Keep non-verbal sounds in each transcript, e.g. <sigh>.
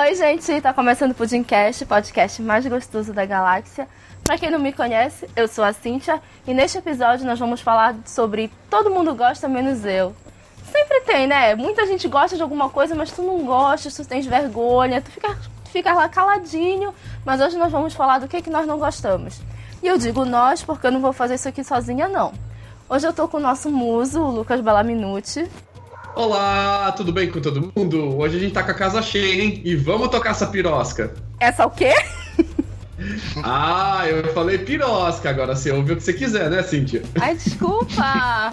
Oi, gente, tá começando o Pudimcast, podcast mais gostoso da galáxia. Pra quem não me conhece, eu sou a Cíntia e neste episódio nós vamos falar sobre todo mundo gosta menos eu. Sempre tem, né? Muita gente gosta de alguma coisa, mas tu não gosta, tu tens vergonha, tu fica, fica lá caladinho. Mas hoje nós vamos falar do que, que nós não gostamos. E eu digo nós porque eu não vou fazer isso aqui sozinha, não. Hoje eu tô com o nosso muso, o Lucas Balaminuti. Olá, tudo bem com todo mundo? Hoje a gente tá com a casa cheia, hein? E vamos tocar essa pirosca. Essa o quê? <laughs> ah, eu falei pirosca, agora você ouve o que você quiser, né, Cíntia? Ai, desculpa!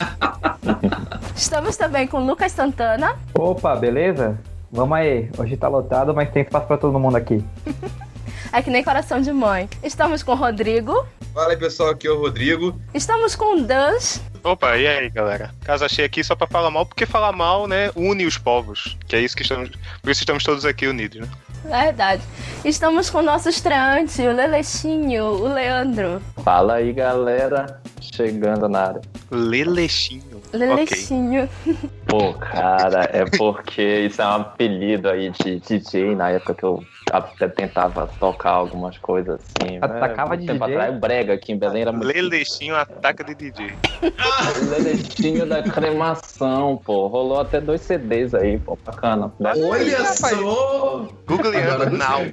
<laughs> Estamos também com o Lucas Santana. Opa, beleza? Vamos aí. Hoje tá lotado, mas tem espaço pra todo mundo aqui. <laughs> é que nem coração de mãe. Estamos com o Rodrigo. Fala aí, pessoal, aqui é o Rodrigo. Estamos com o Dans. Opa, e aí, galera? Casa cheia aqui só pra falar mal, porque falar mal, né, une os povos. Que é isso que estamos. Por isso estamos todos aqui unidos, né? Verdade. Estamos com o nosso estreante, o Lelexinho, o Leandro. Fala aí, galera. Chegando na área. Lelexinho. Lelexinho. Okay. Pô, cara, é porque isso é um apelido aí de DJ na época que eu até tentava tocar algumas coisas assim. Atacava né? de tempo DJ? atrás, o Brega aqui em Belém era muito. Lelexinho ataca de DJ. o Lelexinho da cremação, pô. Rolou até dois CDs aí, pô. Bacana. Olha só! Googleando now.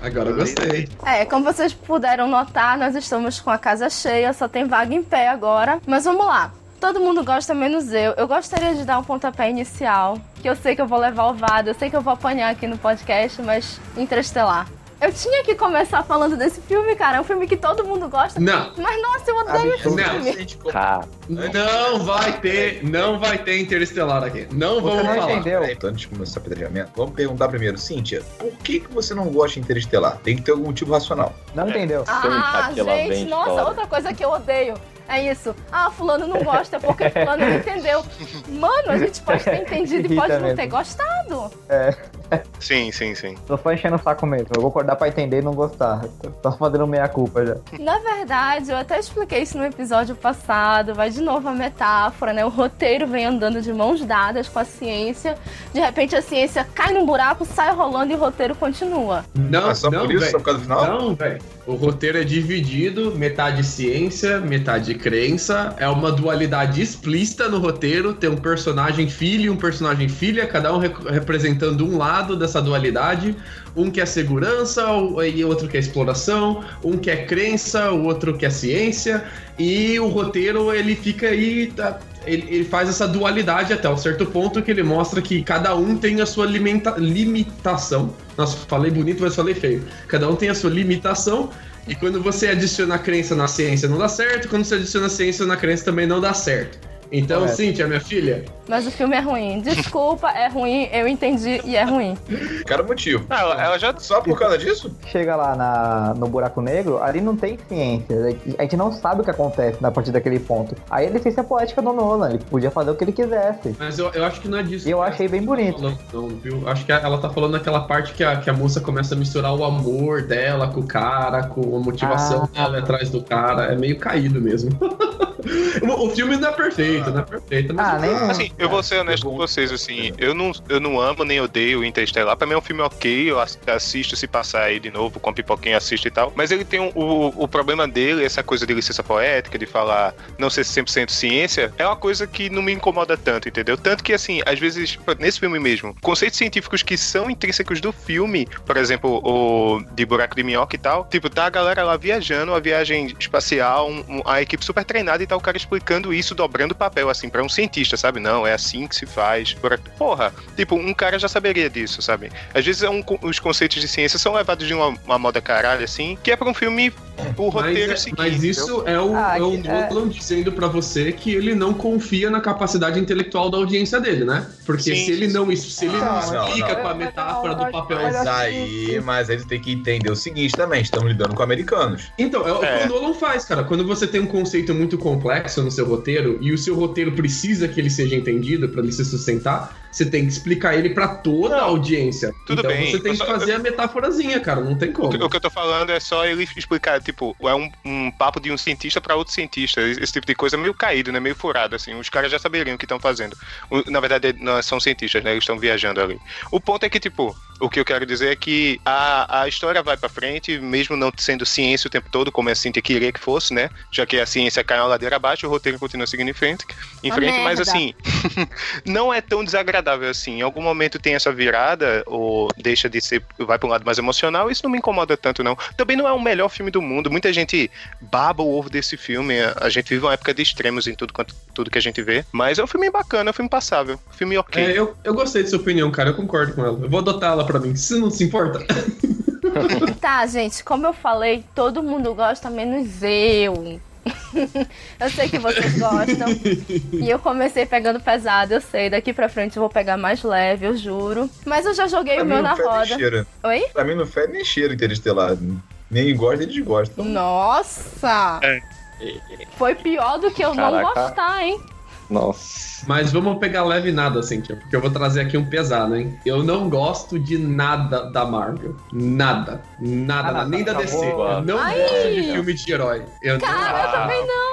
Agora eu gostei. É, como vocês puderam notar, nós estamos com a casa cheia, só tem vaga em pé agora. Mas vamos lá. Todo mundo gosta, menos eu. Eu gostaria de dar um pontapé inicial, que eu sei que eu vou levar o vado, eu sei que eu vou apanhar aqui no podcast, mas Interestelar. Eu tinha que começar falando desse filme, cara. É um filme que todo mundo gosta. Não. Mas nossa, eu odeio esse Não. filme. Cara, Não vai ter, não vai ter Interestelar aqui. Não Você vamos não falar. entendeu? Peraí, então, antes de começar o apedrejamento, vamos perguntar primeiro, Cíntia, por que, que você não gosta de Interestelar? Tem que ter algum motivo racional. Não entendeu? Ah, gente, nossa, outra coisa que eu odeio. É isso. Ah, fulano não gosta é porque fulano não entendeu. Mano, a gente pode ter entendido e pode não ter gostado. Sim, sim, sim. Tô só enchendo o saco mesmo. Eu vou acordar pra entender e não gostar. Tô fazendo meia culpa já. Na verdade, eu até expliquei isso no episódio passado. Vai de novo a metáfora, né? O roteiro vem andando de mãos dadas com a ciência. De repente a ciência cai num buraco, sai rolando e o roteiro continua. Não, É só não, por isso, véi. só por causa do final? Não, velho. O roteiro é dividido, metade ciência, metade crença. É uma dualidade explícita no roteiro. Tem um personagem filho e um personagem filha, cada um re- representando um lado dessa dualidade. Um quer segurança o- e outro quer exploração. Um quer crença, o outro quer ciência. E o roteiro, ele fica aí... tá- ele, ele faz essa dualidade até um certo ponto que ele mostra que cada um tem a sua limita- limitação. Nossa, falei bonito, mas falei feio. Cada um tem a sua limitação. E quando você adiciona a crença na ciência, não dá certo. Quando você adiciona a ciência na crença, também não dá certo. Então, Correto. Cíntia, minha filha, Mas o filme é ruim. Desculpa, é ruim, eu entendi e é ruim. Cara, motivo. Ah, ela, ela já. Só por causa disso? Chega lá na, no buraco negro, ali não tem ciência. A gente não sabe o que acontece a partir daquele ponto. Aí a licença poética do Nolan, ele podia fazer o que ele quisesse. mas eu, eu acho que não é disso. Eu achei bem bonito. falando, não, viu? Acho que ela tá falando naquela parte que a, que a moça começa a misturar o amor dela com o cara, com a motivação Ah. dela atrás do cara. É meio caído mesmo. <laughs> o, o filme não é perfeito, não é perfeito. Mas Ah, nem- Assim, eu vou ser honesto com vocês, assim, eu não, eu não amo nem odeio o Interstellar. Pra mim é um filme ok, eu ass- assisto se passar aí de novo, com a pipoquinha assisto e tal. Mas ele tem um- o, o problema dele, essa coisa de licença poética, de falar não ser 100% ciência, é uma coisa que não me incomoda tanto, entendeu? Tanto que, assim, às vezes, nesse filme mesmo, conceitos científicos que são intrínsecos do filme, por exemplo, o de buraco de minhoca e tal, tipo, tá a galera lá viajando, uma viagem espacial, um- um- a equipe super treinada e tá o cara explicando isso, dobrando o papel, assim, pra um cientista, sabe? Não, é assim que se faz. Porra, tipo, um cara já saberia disso, sabe? Às vezes é um os conceitos de ciência são levados de uma, uma moda caralho, assim, que é pra um filme, o roteiro Mas, é- seguir. mas entendeu? isso é o, Ah, é o é. Nolan dizendo pra você que ele não confia na capacidade intelectual da audiência dele, né? Porque Sim, se ele não isso, se ele não, Não, explica com a não. metáfora Não, do papel. Mas aí, mas aí você tem que entender o seguinte também, estamos lidando com americanos. Então, é o É. que o Nolan faz, cara. Quando você tem um conceito muito complexo no seu roteiro e o seu roteiro precisa que ele seja entendido pra ele se sustentar, você tem que explicar ele pra toda a audiência. tudo então bem, você tem eu que fazer a metáforazinha, cara. Não tem como. o que eu tô falando é só ele explicar, tipo, é um, um papo de um cientista pra outro cientista. Esse tipo de coisa é meio caído, né? Meio furado, assim. Os caras já saberiam o que estão fazendo. Na verdade, não são cientistas, né? Eles estão viajando ali. O ponto é que, tipo, O que eu quero dizer é que a, a história vai pra frente, mesmo não sendo ciência o tempo todo, como a Cintia queria que fosse, né? Já que a ciência cai uma ladeira abaixo, o roteiro continua seguindo em frente, em frente mas assim, <laughs> não é tão desagradável assim. Em algum momento tem essa virada, ou deixa de ser, vai pra um lado mais emocional, isso não me incomoda tanto, não. Também não é o melhor filme do mundo. Muita gente baba o ovo desse filme. A gente vive uma época de extremos em tudo, quanto, tudo que a gente vê. Mas é um filme bacana, é um filme passável. Filme ok. É, eu, eu gostei de sua opinião, cara. Eu concordo com ela. Eu vou adotar ela pra mim. Se não se importa. <laughs> Tá, gente, como eu falei, todo mundo gosta, menos eu. <laughs> eu sei que vocês gostam. e eu comecei pegando pesado, eu sei. Daqui pra frente eu vou pegar mais leve, eu juro. Mas eu já joguei Pra o meu não na roda. cheira. Oi? Pra mim não fede nem cheiro Interestelar. Nem gosta nem desgosta. Nossa! É. Foi pior do que eu não Caraca. gostar, hein? Nossa. Mas vamos pegar leve nada, Cintia, porque eu vou trazer aqui um pesado, hein? Eu não gosto de nada da Marvel. Nada. Nada, Ah, não, nem tá- da DC. boa. Eu não Ai. gosto de filme de herói. Eu Cara, eu também não.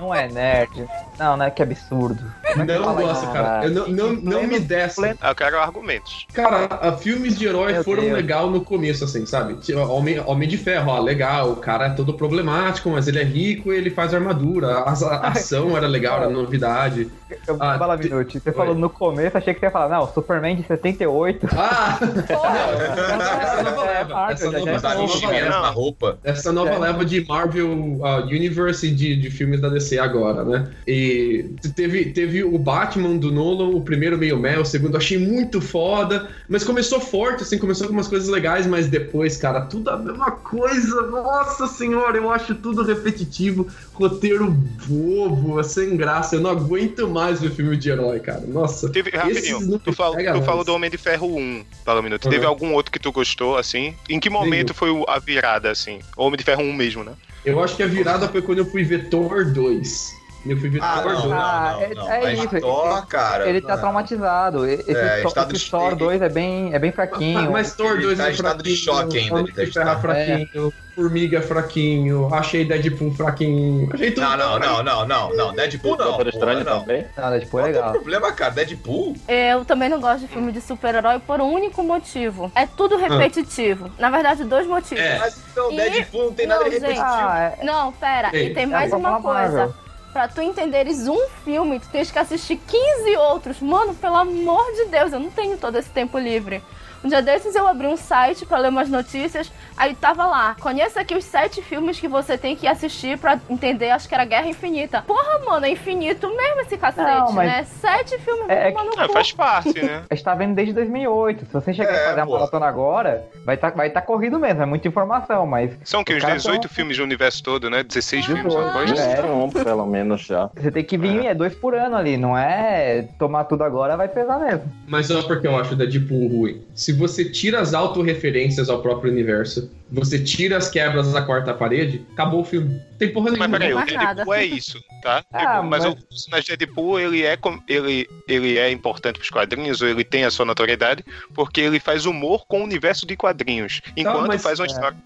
Não é nerd. Não, não é que absurdo. não, não Fala gosto, cara. Eu não, não, não me desce. Eu quero argumentos. Cara, a- filmes de herói Meu foram Deus. legal no começo, assim, sabe? Tipo, Homem, Homem de Ferro, ó, legal, o cara é todo problemático, mas ele é rico e ele faz armadura. A, a ação era legal, era novidade. Eu vou Ah, falar te- minuto. Você Oi. falou no começo, achei que você ia falar, não, Superman de 78. Ah! <laughs> Porra. essa nova É, leva. Marvel, Essa nova, é leva. na roupa. Essa nova É. leva de Marvel uh, Universe de, de filmes da DC agora, né? E teve, teve o Batman do Nolan, o primeiro meio mel, o segundo eu achei muito foda, mas começou forte, assim, começou com umas coisas legais, mas depois, cara, tudo a mesma coisa. Nossa senhora, eu acho tudo repetitivo, roteiro bobo, é sem graça. Eu não aguento mais ver filme de herói, cara. Nossa. Teve, rapidinho, tu, fal, tu falou do Homem de Ferro 1, fala um minuto. Uhum. Teve algum outro que tu gostou, assim? Em que momento foi a virada, assim? O Homem de Ferro 1 mesmo, né? Eu acho que a virada foi quando eu fui ver Thor 2. Eu fui ver Ah, Thor não, 2. não, Ah, não, é- não. é Mas isso, Thor, cara. Ele tá não. traumatizado. Esse, É, Thor- estado esse de- Thor 2 é bem, é bem fraquinho. Mas Thor Ele 2 tá é estado de fraquinho, choque ainda, ele tá é estado- fraquinho, Formiga é fraquinho, achei Deadpool fraquinho. Achei tudo Não, não, não, não, não, não. Deadpool não. Doutor Estranho não. também? Não, tipo, é Qual que é o legal. problema, cara? Deadpool? Eu também não gosto de filme de super-herói por um único motivo. É tudo repetitivo. Na verdade, dois motivos. É. Mas então, E- Deadpool não tem nada de Não, gente. repetitivo. Ah, é, Não, pera, Ei, e tem é mais uma coisa. Pra tu entenderes um filme, tu tens que assistir 15 outros. Mano, pelo amor de Deus, eu não tenho todo esse tempo livre. Um dia desses eu abri um site pra ler umas notícias, aí tava lá, conheça aqui os sete filmes que você tem que assistir pra entender, acho que era Guerra Infinita. Porra, mano, é infinito mesmo esse cacete, Não, mas- né? Sete filmes, É- é cu. faz parte, né? <laughs> a gente tá vendo desde 2008. Se você chegar É, e fazer a pô. maratona agora, vai tá, vai tá corrido mesmo. É muita informação, mas São que Os uns caras 18 tão- filmes do universo todo, né? 16 filmes, Dezoito. uma coisa. É. 21, pelo menos já. você tem que vir, é dois por ano ali. Não é tomar tudo agora, vai pesar mesmo. Mas olha porque eu acho Deadpool ruim. Se você tira as autorreferências ao próprio universo, você tira as quebras da quarta parede, acabou o filme. Não tem porra Mas nenhuma. peraí, o. Deadpool é isso, tá? Ah, Tipo, mas, mas- o personagem Deadpool, ele é, ele, ele é importante pros quadrinhos, ou ele tem a sua notoriedade, porque ele faz humor com o universo de quadrinhos, enquanto mas- faz uma é. história...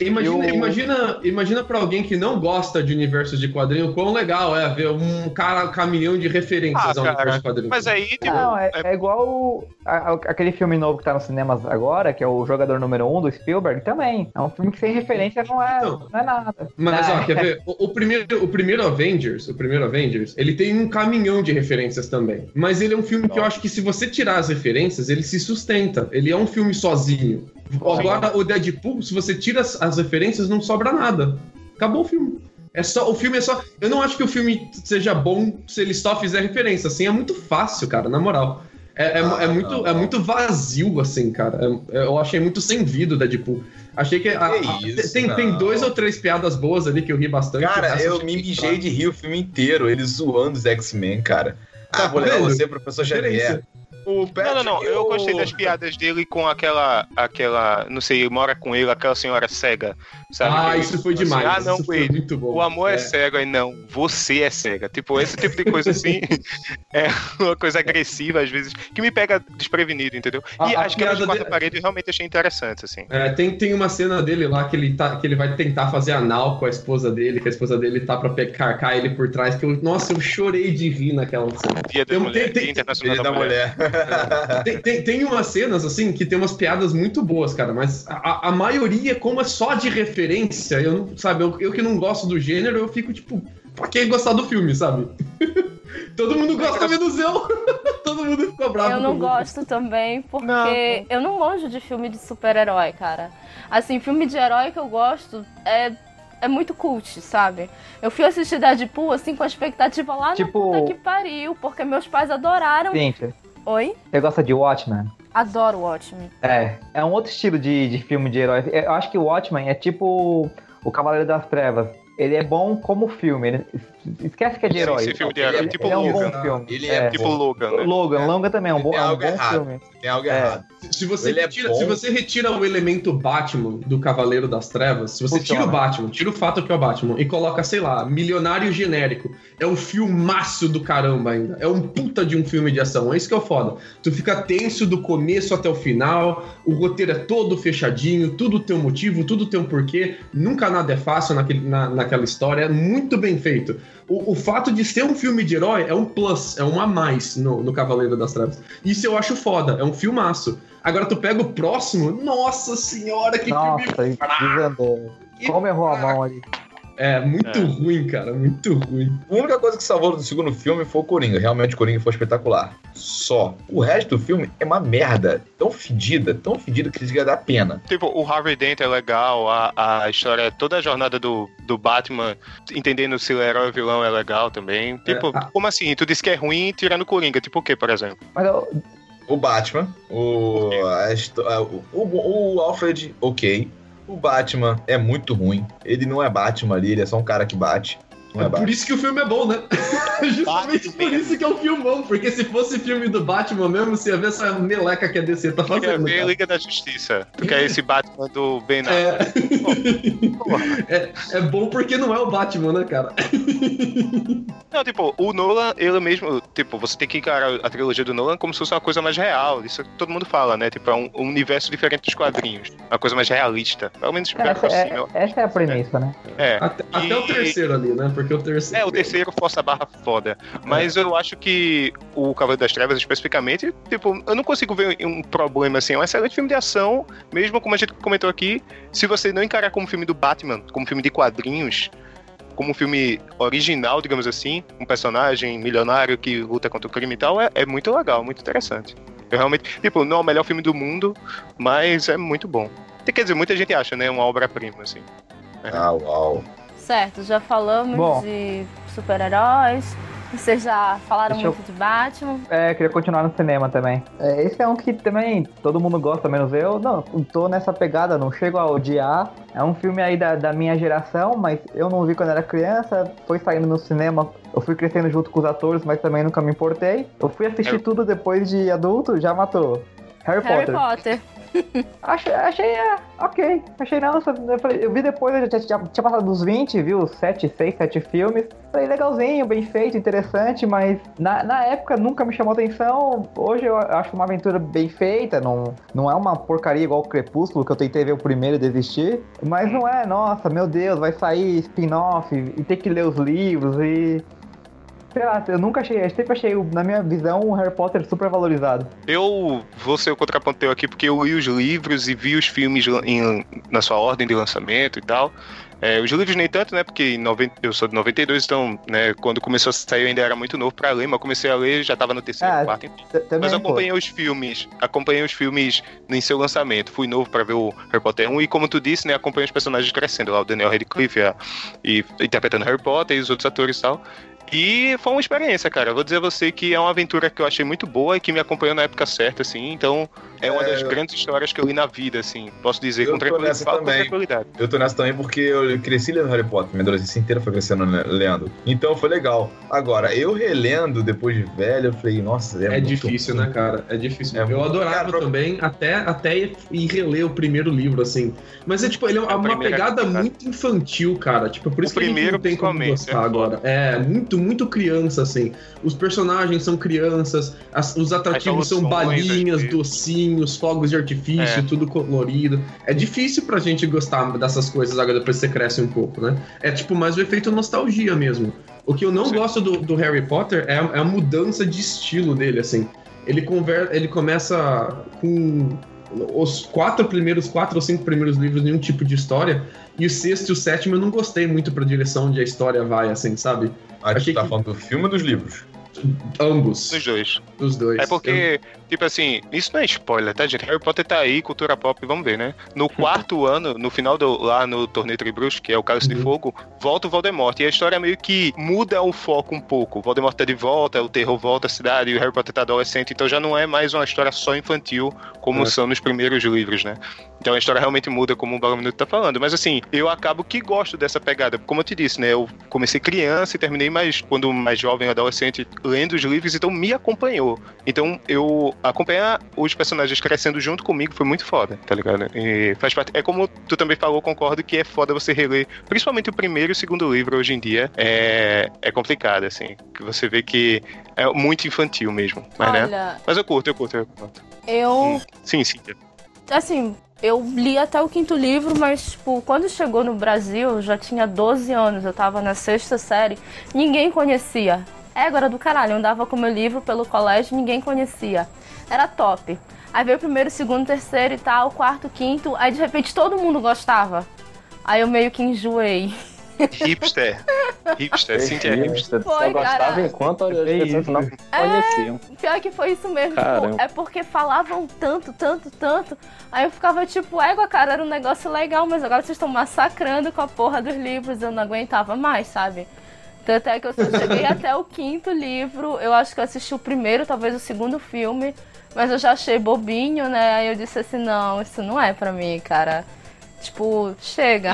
Imagina, Eu- imagina, imagina pra alguém que não gosta de universos de quadrinho, quão legal é ver um cara caminhão de referências Ah, ao cara, universo de quadrinhos. Mas aí, tipo, Não, é, é- é igual o- a- a- aquele filme novo que tá nos cinemas agora, que é o Jogador Número 1 um, do Spielberg, também. É um filme que sem referência não é, Então, não é nada. Mas, É. ó, quer ver? O, o primeiro, o primeiro Avengers, o primeiro Avengers, ele tem um caminhão de referências também. Mas ele é um filme que eu acho que se você tirar as referências, ele se sustenta. Ele é um filme sozinho. Agora, o Deadpool, se você tira as, as referências, não sobra nada. Acabou o filme. É só, o filme é só. Eu não acho que o filme seja bom se ele só fizer referência. Assim, é muito fácil, cara, na moral. É, é, Ah, é muito, não. é muito vazio, assim, cara. É- eu achei muito sem vida o Deadpool. Achei que. a- a- Que isso, tem, tem dois ou três piadas boas ali que eu ri bastante. Cara, eu me mijei de rir o filme inteiro, eles zoando os X-Men, cara. Ah, Tá vou levar vendo? você, professor Xavier. O Não, não, não. Eu gostei das piadas dele com aquela. aquela. Não sei, mora com ele, aquela senhora cega. Sabe? Ah, isso foi assim, demais. Ah, não, isso foi ele. muito bom. O amor é. É. cego, aí não, você é cega. Tipo, esse tipo de coisa assim <laughs> é uma coisa agressiva, às vezes, que me pega desprevenido, entendeu? E A- a as quebras de piada quarta de- parede eu realmente achei interessantes, assim. É, tem, tem uma cena dele lá que ele, tá, que ele vai tentar fazer anal com a esposa dele, que a esposa dele tá pra carcar ele por trás, que eu, nossa, eu chorei de rir naquela cena. Dia da Tem- Mulher, tem- tem- Dia Internacional da, da Mulher. mulher. <laughs> tem, tem, tem umas cenas, assim, que tem umas piadas muito boas, cara, mas a, a maioria, como é só de referência, eu não, sabe, eu, eu que não gosto do gênero, eu fico tipo, pra que gostar do filme, sabe? <laughs> Todo mundo gosta menos eu. <laughs> Todo mundo ficou bravo. Eu não comigo. gosto também, porque Não. eu não manjo de filme de super-herói, cara. Assim, filme de herói que eu gosto é, é muito cult, sabe? Eu fui assistir Deadpool, assim, com a expectativa lá Tipo- na puta que pariu, porque meus pais adoraram. Oi? você gosta de Watchmen? Adoro Watchmen. É, é um outro estilo de, de filme de herói. Eu acho que o Watchmen é tipo o Cavaleiro das Trevas. Ele é bom como filme. Ele, esquece que é de Sim, herói. esse filme de herói, é- tipo ele é um Logan. bom filme. Ele é Tipo bom. Logan, né? Logan, É. Logan também é um bom, é um algo bom errado. filme. Tem algo É. errado. Se você, é retira, bom. se você retira o elemento Batman do Cavaleiro das Trevas, se você Funciona. tira o Batman, tira o fato que é o Batman e coloca, sei lá, Milionário Genérico, é um filmaço do caramba ainda. É um puta de um filme de ação. É isso que é o foda. Tu fica tenso do começo até o final, o roteiro é todo fechadinho, tudo tem um motivo, tudo tem um porquê. Nunca nada é fácil naquele, na, naquela história. É muito bem feito. O, o fato de ser um filme de herói é um plus, é um a mais no, no Cavaleiro das Trevas. Isso eu acho foda, é um filmaço. Agora tu pega o próximo, nossa senhora, que Nossa, filme. e desandou. Como errou a mão ali? É, muito É. ruim, cara, muito ruim. A única coisa que salvou do segundo filme foi o Coringa. Realmente o Coringa foi espetacular. Só. O resto do filme é uma merda. Tão fedida, tão fedida que chega a dar pena. Tipo, o Harvey Dent é legal, a, a história, toda a jornada do, do Batman, entendendo se ele é herói ou vilão é legal também. Tipo, a- como assim? Tu disse que é ruim tirando o Coringa, tipo o quê, por exemplo? Mas eu, O Batman, o, a o- o Alfred, ok. O Batman é muito ruim. Ele não é Batman ali, ele é só um cara que bate. Não é, É por isso que o filme é bom, né? <laughs> Justamente por isso que é um filmão. Porque se fosse filme do Batman mesmo, você ia ver essa meleca que a DC tá Tu quer fazendo. ver cara. Liga da Justiça. Tu quer esse Batman do Ben Affleck. É. <laughs> é, é bom porque não é o Batman, né, cara? <laughs> Não, tipo, o Nolan, ele mesmo, tipo, você tem que encarar a trilogia do Nolan como se fosse uma coisa mais real. Isso que todo mundo fala, né? Tipo, é um, um universo diferente dos quadrinhos. Uma coisa mais realista. Pelo menos essa, assim, é, essa é a premissa, né? é. Até, até o terceiro ali, né? Porque o terceiro. É, o terceiro força a barra foda. Mas eu acho que o Cavaleiro das Trevas, especificamente, tipo, eu não consigo ver um problema assim. É um excelente filme de ação, mesmo como a gente comentou aqui. Se você não encarar como filme do Batman, como filme de quadrinhos, como um filme original, digamos assim, um personagem milionário que luta contra o crime e tal, é, é muito legal, muito interessante. Eu realmente, tipo, não é o melhor filme do mundo, mas é muito bom. Quer dizer, muita gente acha, né? Uma obra-prima, assim. Ah, uau. Certo, já falamos Bom. de super-heróis. Vocês já falaram Deixa eu- muito de Batman. É, queria continuar no cinema também. É, esse é um que também todo mundo gosta, menos eu. Não, tô nessa pegada, não chego a odiar. É um filme aí da, da minha geração, mas eu não vi quando era criança. Foi saindo no cinema, eu fui crescendo junto com os atores, mas também nunca me importei. Eu fui assistir tudo depois de adulto, já matou. Harry, Harry Potter. Potter. <laughs> Achei, achei é, ok. Achei não, só- eu, falei- eu vi depois, eu já, já tinha passado dos 20, viu? 7, 6, 7 filmes. Falei, legalzinho, bem feito, interessante, mas na, na época nunca me chamou atenção. Hoje eu acho uma aventura bem feita, não, não é uma porcaria igual o Crepúsculo, que eu tentei ver o primeiro e desistir. Mas não é, nossa, meu Deus, vai sair spin-off e ter que ler os livros e. Sei lá, eu nunca achei, eu sempre achei, na minha visão, o Harry Potter super valorizado. Eu vou ser o contraponto teu aqui porque eu li os livros e vi os filmes em- na sua ordem de lançamento e tal. É, os livros nem tanto, né? Porque em 90, eu sou de 92, então, né, quando começou a sair eu ainda era muito novo pra ler, mas comecei a ler já tava no terceiro, Ah, quarto, Também, Mas eu pô. acompanhei os filmes, acompanhei os filmes em seu lançamento. Fui novo pra ver o Harry Potter 1 e como tu disse, né, acompanhei os personagens crescendo lá, o Daniel Radcliffe a, e interpretando Harry Potter e os outros atores e tal. E foi uma experiência, cara. Eu Vou dizer a você que é uma aventura que eu achei muito boa e que me acompanhou na época certa, assim. Então, é uma É, das eu- grandes histórias que eu li na vida, assim. Posso dizer Eu com tranquilidade. com também. tranquilidade. Eu tô nessa também porque eu cresci lendo Harry Potter, minha adolescência inteira foi crescendo le- lendo. Então foi legal. Agora, eu relendo depois de velho, eu falei, nossa, é, É muito difícil, ruim. né, cara? É difícil. É eu adorava Cara, também, até, até ir- reler o primeiro livro, assim. Mas é tipo, ele é uma é pegada complicado. muito infantil, cara. Tipo, por O isso que a gente primeiro, não tem como gostar é foda. agora. É, muito, muito criança, assim. Os personagens são crianças, as- os atrativos são balinhas, docinhos, fogos de artifício, É. tudo colorido. É difícil pra gente gostar dessas coisas agora depois que você cresce um pouco, né? É tipo mais o efeito nostalgia mesmo. O que eu não Sim. gosto do, do Harry Potter é, a- é a mudança de estilo dele, assim. ele, conver, ele começa com os quatro primeiros, quatro ou cinco primeiros livros, nenhum tipo de história. E o sexto e o sétimo eu não gostei muito pra direção onde a história vai, assim, sabe? A gente tá que- falando do filme ou dos livros? Ambos. Dos dois. Dos dois. É porque, tipo assim, isso não é spoiler, tá, gente? Harry Potter tá aí, cultura pop, vamos ver, né? No <laughs> quarto ano, no final do. lá no Torneio Tribruxo, que é o Cálice de Uhum. Fogo, volta o Voldemort. E a história meio que muda o foco um pouco. O Voldemort tá de volta, o terror volta à cidade, e o Harry Potter tá adolescente, então já não é mais uma história só infantil, como É. são nos primeiros livros, né? Então a história realmente muda, como o Balamunuto tá falando. Mas assim, eu acabo que gosto dessa pegada. Como eu te disse, né? Eu comecei criança e terminei mais, quando mais jovem, adolescente, lendo os livros, então me acompanhou. Então eu acompanhar os personagens crescendo junto comigo foi muito foda, tá ligado? E faz parte. É como tu também falou, concordo que é foda você reler, principalmente o primeiro e o segundo livro hoje em dia. É, é complicado, assim. Que você vê que é muito infantil mesmo. Mas, né? Olha, Mas eu curto, eu curto, eu curto. eu. Sim, sim. Assim, eu li até o quinto livro, mas, tipo, quando chegou no Brasil, eu já tinha 12 anos, eu tava na sexta série, ninguém conhecia. É, agora do caralho, eu andava com meu livro pelo colégio, ninguém conhecia. Era top. Aí veio o primeiro, segundo, terceiro e tal, quarto, quinto, aí de repente todo mundo gostava. Aí eu meio que enjoei. Hipster. Hipster, Cintia é hipster. Você só Foi, gostava cara. enquanto as É pessoas isso. não conheciam. Pior que foi isso mesmo. Tipo, é porque falavam tanto, tanto, tanto. Aí eu ficava tipo, égua, cara, era um negócio legal, mas agora vocês estão massacrando com a porra dos livros. Eu não aguentava mais, sabe? Tanto é que eu só cheguei <laughs> até o quinto livro. Eu acho que eu assisti o primeiro, talvez o segundo filme. Mas eu já achei bobinho, né? Aí eu disse assim, não, isso não é pra mim, cara. Tipo, chega.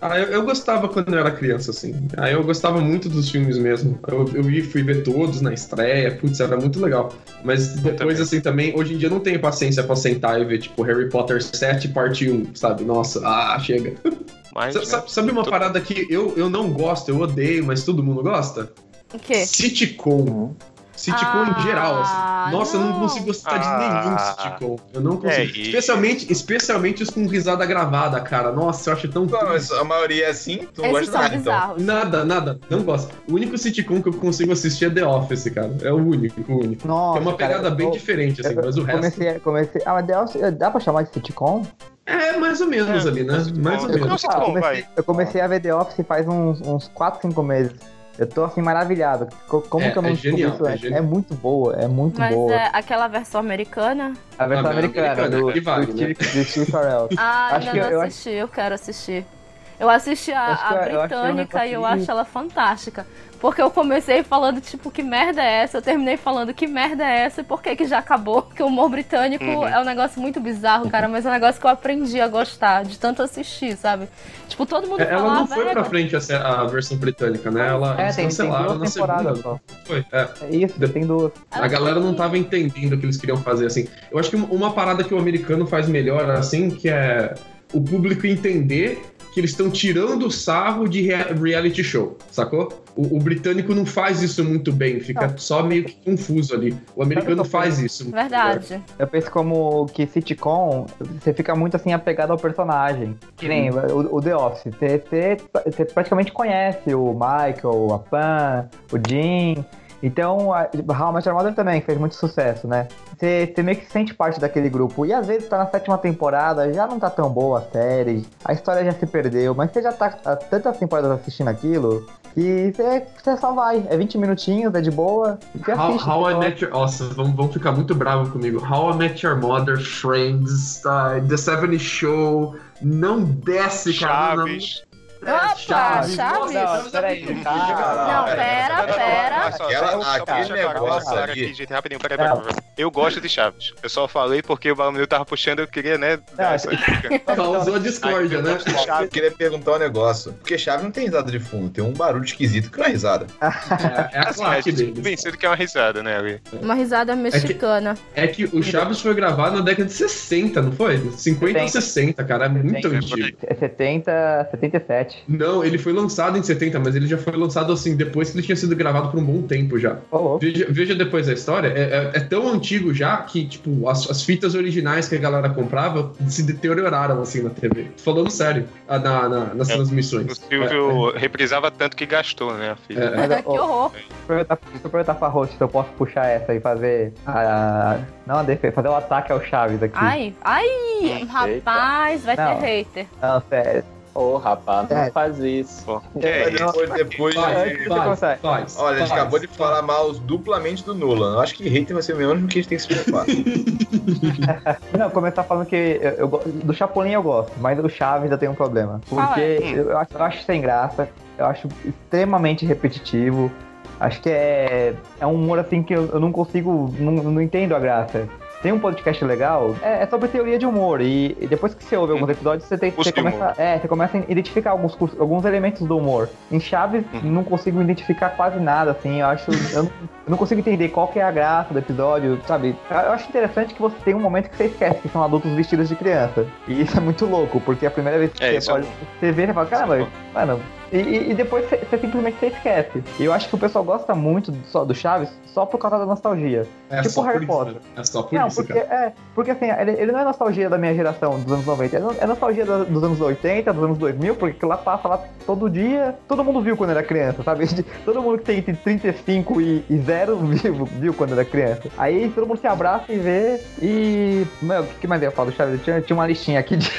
Ah, eu, eu gostava quando eu era criança, assim. Aí eu gostava muito dos filmes mesmo. Eu, eu fui ver todos na estreia, putz, era muito legal. Mas depois, também. assim, também, hoje em dia eu não tenho paciência pra sentar e ver, tipo, Harry Potter 7, parte 1, sabe? Nossa, ah, chega. <laughs> Mas, né? sa- Sabe uma parada que eu, eu não gosto, eu odeio, mas todo mundo gosta? O quê? Sitcom. Sitcom Ah, em geral, assim. Nossa, eu não não. consigo gostar de Ah. nenhum sitcom. Eu não consigo. É, e- especialmente, especialmente os com risada gravada, cara. Nossa, eu acho tão Não, mas a maioria é assim, tu não Esses gosta nada, então. Nada, nada, não gosto. O único sitcom que eu consigo assistir é The Office, cara. É o único, o único. Nossa, é uma cara, pegada eu- bem diferente, assim, eu- mas o resto. comecei, comecei. Ah, mas The Office, dá pra chamar de sitcom? É mais ou menos É, ali, né? Mais ou menos. não eu comecei, eu comecei a ver The Office faz uns, uns 4, 5 meses. Eu tô assim maravilhado. Co- Como É, que eu não é descobri genial, isso é. É muito boa, é muito Mas boa. é aquela versão americana. A versão Ah, americana, americana, do, que vale, do, né? Do Steve Carell. <laughs> Ah, Acho ainda que eu- não eu assisti, eu quero assistir. Eu assisti a, a eu- eu britânica e eu acho ela fantástica. Porque eu comecei falando, tipo, que merda é essa? Eu terminei falando, que merda é essa? E por que que já acabou? Porque o humor britânico Uhum. é um negócio muito bizarro, cara. Mas é um negócio que eu aprendi a gostar, de tanto assistir, sabe? Tipo, todo mundo É, Ela não falava... foi pra "Égua, frente a, a versão britânica, né? Ela É, tem, tem cancelaram na duas temporadas segunda. só. Foi, é. É isso, tem duas. A galera não tava entendendo o que eles queriam fazer, assim. Eu acho que uma parada que o americano faz melhor, assim, que é o público entender que eles estão tirando o sarro de rea- reality show, sacou? O, o britânico não faz isso muito bem, fica só meio que confuso ali. O americano faz isso. Verdade. Eu penso como que sitcom, você fica muito assim apegado ao personagem. Que nem o, o The Office. Você, você, você praticamente conhece o Michael, a Pam, o Jim. Então, a How I Met Your Mother também fez muito sucesso, né? Você, meio que se sente parte daquele grupo. E às vezes tá na sétima temporada, já não tá tão boa a série, a história já se perdeu, mas você já tá há tantas temporadas assistindo aquilo que você, só vai. É 20 minutinhos, é de boa. E você How, assiste. How I. Met Your... Nossa, vão, vão ficar muito bravos comigo. How I Met Your Mother, Friends, uh, The 70 Show, não desce, cara. não- Chaves. Opa, Chaves. Chaves? Nossa, Não, peraí. Não, pera, pera. Aquela- aquele negócio ali. gente, rapidinho, peraí, peraí, peraí. Eu gosto de Chaves. Eu só falei porque o Balão tava puxando, eu queria, né. Causou <laughs> a discórdia, né? Eu queria perguntar um negócio. Porque chave não tem risada de fundo, tem um barulho esquisito que não é risada. <laughs> É, é a Assim, a claque gente deles. convencido que é uma risada, né, ali. Uma risada mexicana. É que o Chaves foi gravado na década de 60, não foi? 50 ou 60, cara. É muito 70. antigo. É 70, 77. 67? Não, ele foi lançado em 70, mas ele já foi lançado assim, depois que ele tinha sido gravado por um bom tempo já. Louco. Veja, veja depois a história, é, é- é tão antigo já que, tipo, as, as fitas originais que a galera comprava se deterioraram assim na TV. Tô falando sério, ah, na, na- nas É. transmissões. O Silvio reprisava tanto que gastou, né, a filha? É, é. Mas, que horror. Deixa eu perguntar, perguntar pra host se eu posso puxar essa e fazer a. Não a defesa, fazer o ataque ao Chaves aqui. Ai, ai, rapaz, vai Não. ter hater. Não, sério. Ô, rapaz, não É. faz isso. Pô, que é isso? Depois, depois Faz, de... você começar. faz, Olha, a gente faz. acabou de falar mal duplamente do Nolan. Eu acho que hater vai ser o menos que a gente tem que se preocupar. <laughs> Não, começar falando que eu, eu do Chapolin eu gosto, mas do Chaves eu tenho um problema. Porque é? eu, acho, eu acho sem graça, eu acho extremamente repetitivo. Acho que é, é um humor assim que eu, eu não consigo, não, não entendo a graça. Tem um podcast legal, é, é sobre teoria de humor, e, e depois que você ouve alguns episódios, você, tem, você, humor. começa, é, você começa a identificar alguns, alguns elementos do humor. Em Chaves, Uhum. não consigo identificar quase nada, assim, eu acho. Eu não, eu não consigo entender qual que é a graça do episódio, sabe? Eu acho interessante que você tem um momento que você esquece que são adultos vestidos de criança. E isso é muito louco, porque a primeira vez que É, você é olha, você vê, você fala, caramba, mano. E, e- depois você, simplesmente você esquece. E eu acho que o pessoal gosta muito do, só, do Chaves só por causa da nostalgia. É tipo só Harry por Potter. Isso, né? é só por não, isso, porque, cara. é, porque assim, ele, ele não é nostalgia da minha geração, dos anos 90, é é nostalgia dos anos 80, dos anos 2000, porque lá passa lá todo dia, todo mundo viu quando era criança, sabe? <laughs> Todo mundo que tem entre 35 e, e 0 viu, viu quando era criança. Aí todo mundo se abraça e vê, e... Meu, o que mais eu ia falar do Chaves? Eu tinha, tinha uma listinha aqui de...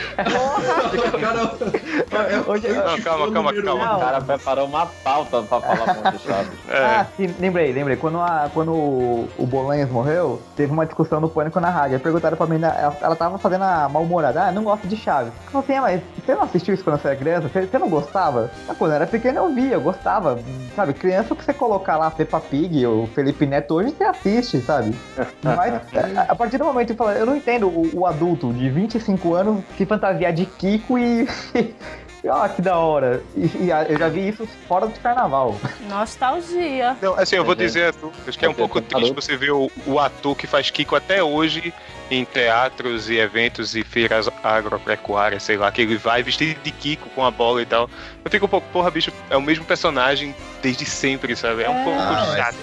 Cara, é- Hoje- Não, calma, <laughs> calma, calma. O cara preparou uma pauta pra falar muito de Chaves. <laughs> É. Ah, sim, lembrei, lembrei. Quando, a, quando o, o Bolanhos morreu, teve uma discussão no Pânico na rádio. Aí perguntaram pra mim, ela, ela tava fazendo a mal-humorada, ah, não gosto de Chaves. Eu falei assim, ah, mas você não assistiu isso quando você era criança? Você, você não gostava? Ah, quando eu era pequeno eu via, eu gostava. Sabe, criança que você colocar lá Peppa Pig ou Felipe Neto hoje, você assiste, sabe? Mas a, a partir do momento que fala, eu não entendo o, o adulto de 25 anos se fantasiar de Kiko e. <laughs> Ah, que da hora. E, e a- eu já vi isso fora do carnaval. Nostalgia. Não, assim, eu vou dizer acho que é um pouco triste você ver o, o ator que faz Kiko até hoje em teatros e eventos e feiras agropecuárias, sei lá, que ele vai vestido de Kiko com a bola e tal. Eu fico um pouco, porra, bicho, é o mesmo personagem desde sempre, sabe? É um É. pouco Ah, mas- chato.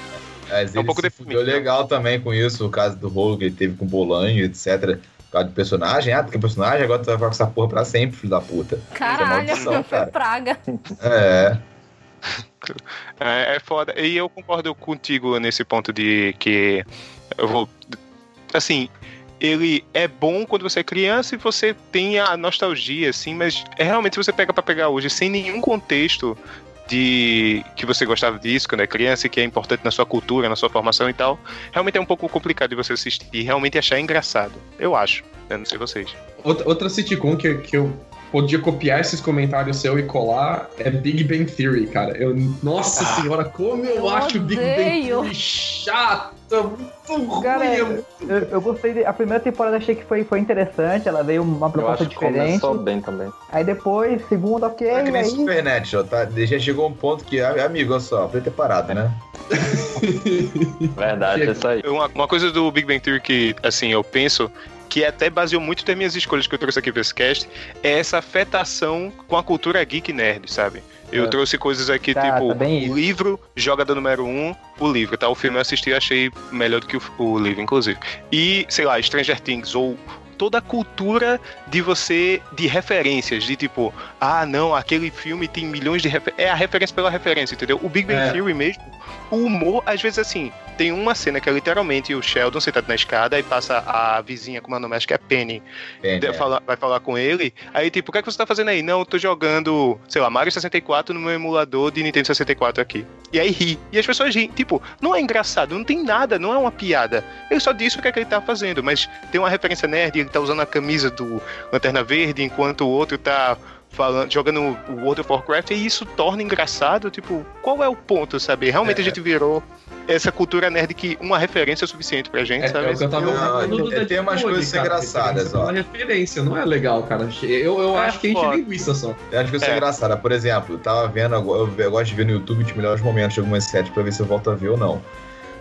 Mas É um ele pouco se deprimido, né? legal também com isso, o caso do rolo que ele teve com o Bolanho, etc. Por causa do personagem. Ah, porque é personagem, agora tu vai ficar com essa porra pra sempre, filho da puta. Caralho, maldição, foi cara. praga. É. É, é foda. E eu concordo contigo nesse ponto de que eu vou. Assim, ele é bom quando você é criança e você tem a nostalgia, assim, mas é realmente se você pega pra pegar hoje sem nenhum contexto de que você gostava disso quando é criança e que é importante na sua cultura, na sua formação e tal, realmente é um pouco complicado de você assistir e realmente achar engraçado. Eu acho. Eu não sei vocês. Outra, outra sitcom que, que eu podia copiar esses comentários seu e colar é Big Bang Theory, cara. Eu, nossa Ah. senhora, como eu, Eu acho Big Bang odeio. Theory chato, muito Cara, ruim. é eu, muito- eu, eu gostei. De, a primeira temporada achei que foi, foi interessante, ela veio uma Eu proposta diferente. começou bem também. Aí depois, segunda, ok, É que nem aí. Supernet, ó, tá? Já chegou um ponto que, amigo, olha só, podia ter parado, né? <laughs> Verdade, é isso aí. Uma, uma coisa do Big Bang Theory que, assim, eu penso que até baseou muito das minhas escolhas que eu trouxe aqui pra esse cast, é essa afetação com a cultura geek nerd, sabe? Eu É. trouxe coisas aqui, Tá, tipo, tá o livro, Jogada número 1, um, o livro, tá? O filme eu assisti e achei melhor do que o, o livro, inclusive. E, sei lá, Stranger Things, ou toda a cultura de você, de referências, de tipo, ah, não, aquele filme tem milhões de referências. É a referência pela referência, entendeu? O Big Bang É. Theory mesmo, o humor, às vezes assim, tem uma cena que é literalmente o Sheldon sentado na escada e passa a vizinha, como o nome? Acho que é Penny, de- é. fala- vai falar com ele. Aí, tipo, o que é que você tá fazendo aí? Não, eu tô jogando, sei lá, Mario 64 no meu emulador de Nintendo 64 aqui. E aí ri. E as pessoas riem. Tipo, não é engraçado, não tem nada, não é uma piada. Ele só disse o que, é que ele tá fazendo, mas tem uma referência nerd, ele tá usando a camisa do Lanterna Verde, enquanto o outro tá falando, jogando o World of Warcraft, e isso torna engraçado, tipo, qual é o ponto, sabe? Realmente É. a gente virou essa cultura nerd que uma referência é suficiente pra gente, É, sabe? é o que eu tava Não, falando do é, tem umas coisas cara, engraçadas, ó. pela referência, não é legal, cara. Eu, eu É acho que a gente foda. é linguiça só. Eu acho que isso é É. engraçado. Por exemplo, eu tava vendo, eu, eu gosto de ver no YouTube os melhores momentos de algumas séries pra ver se eu volto a ver ou não.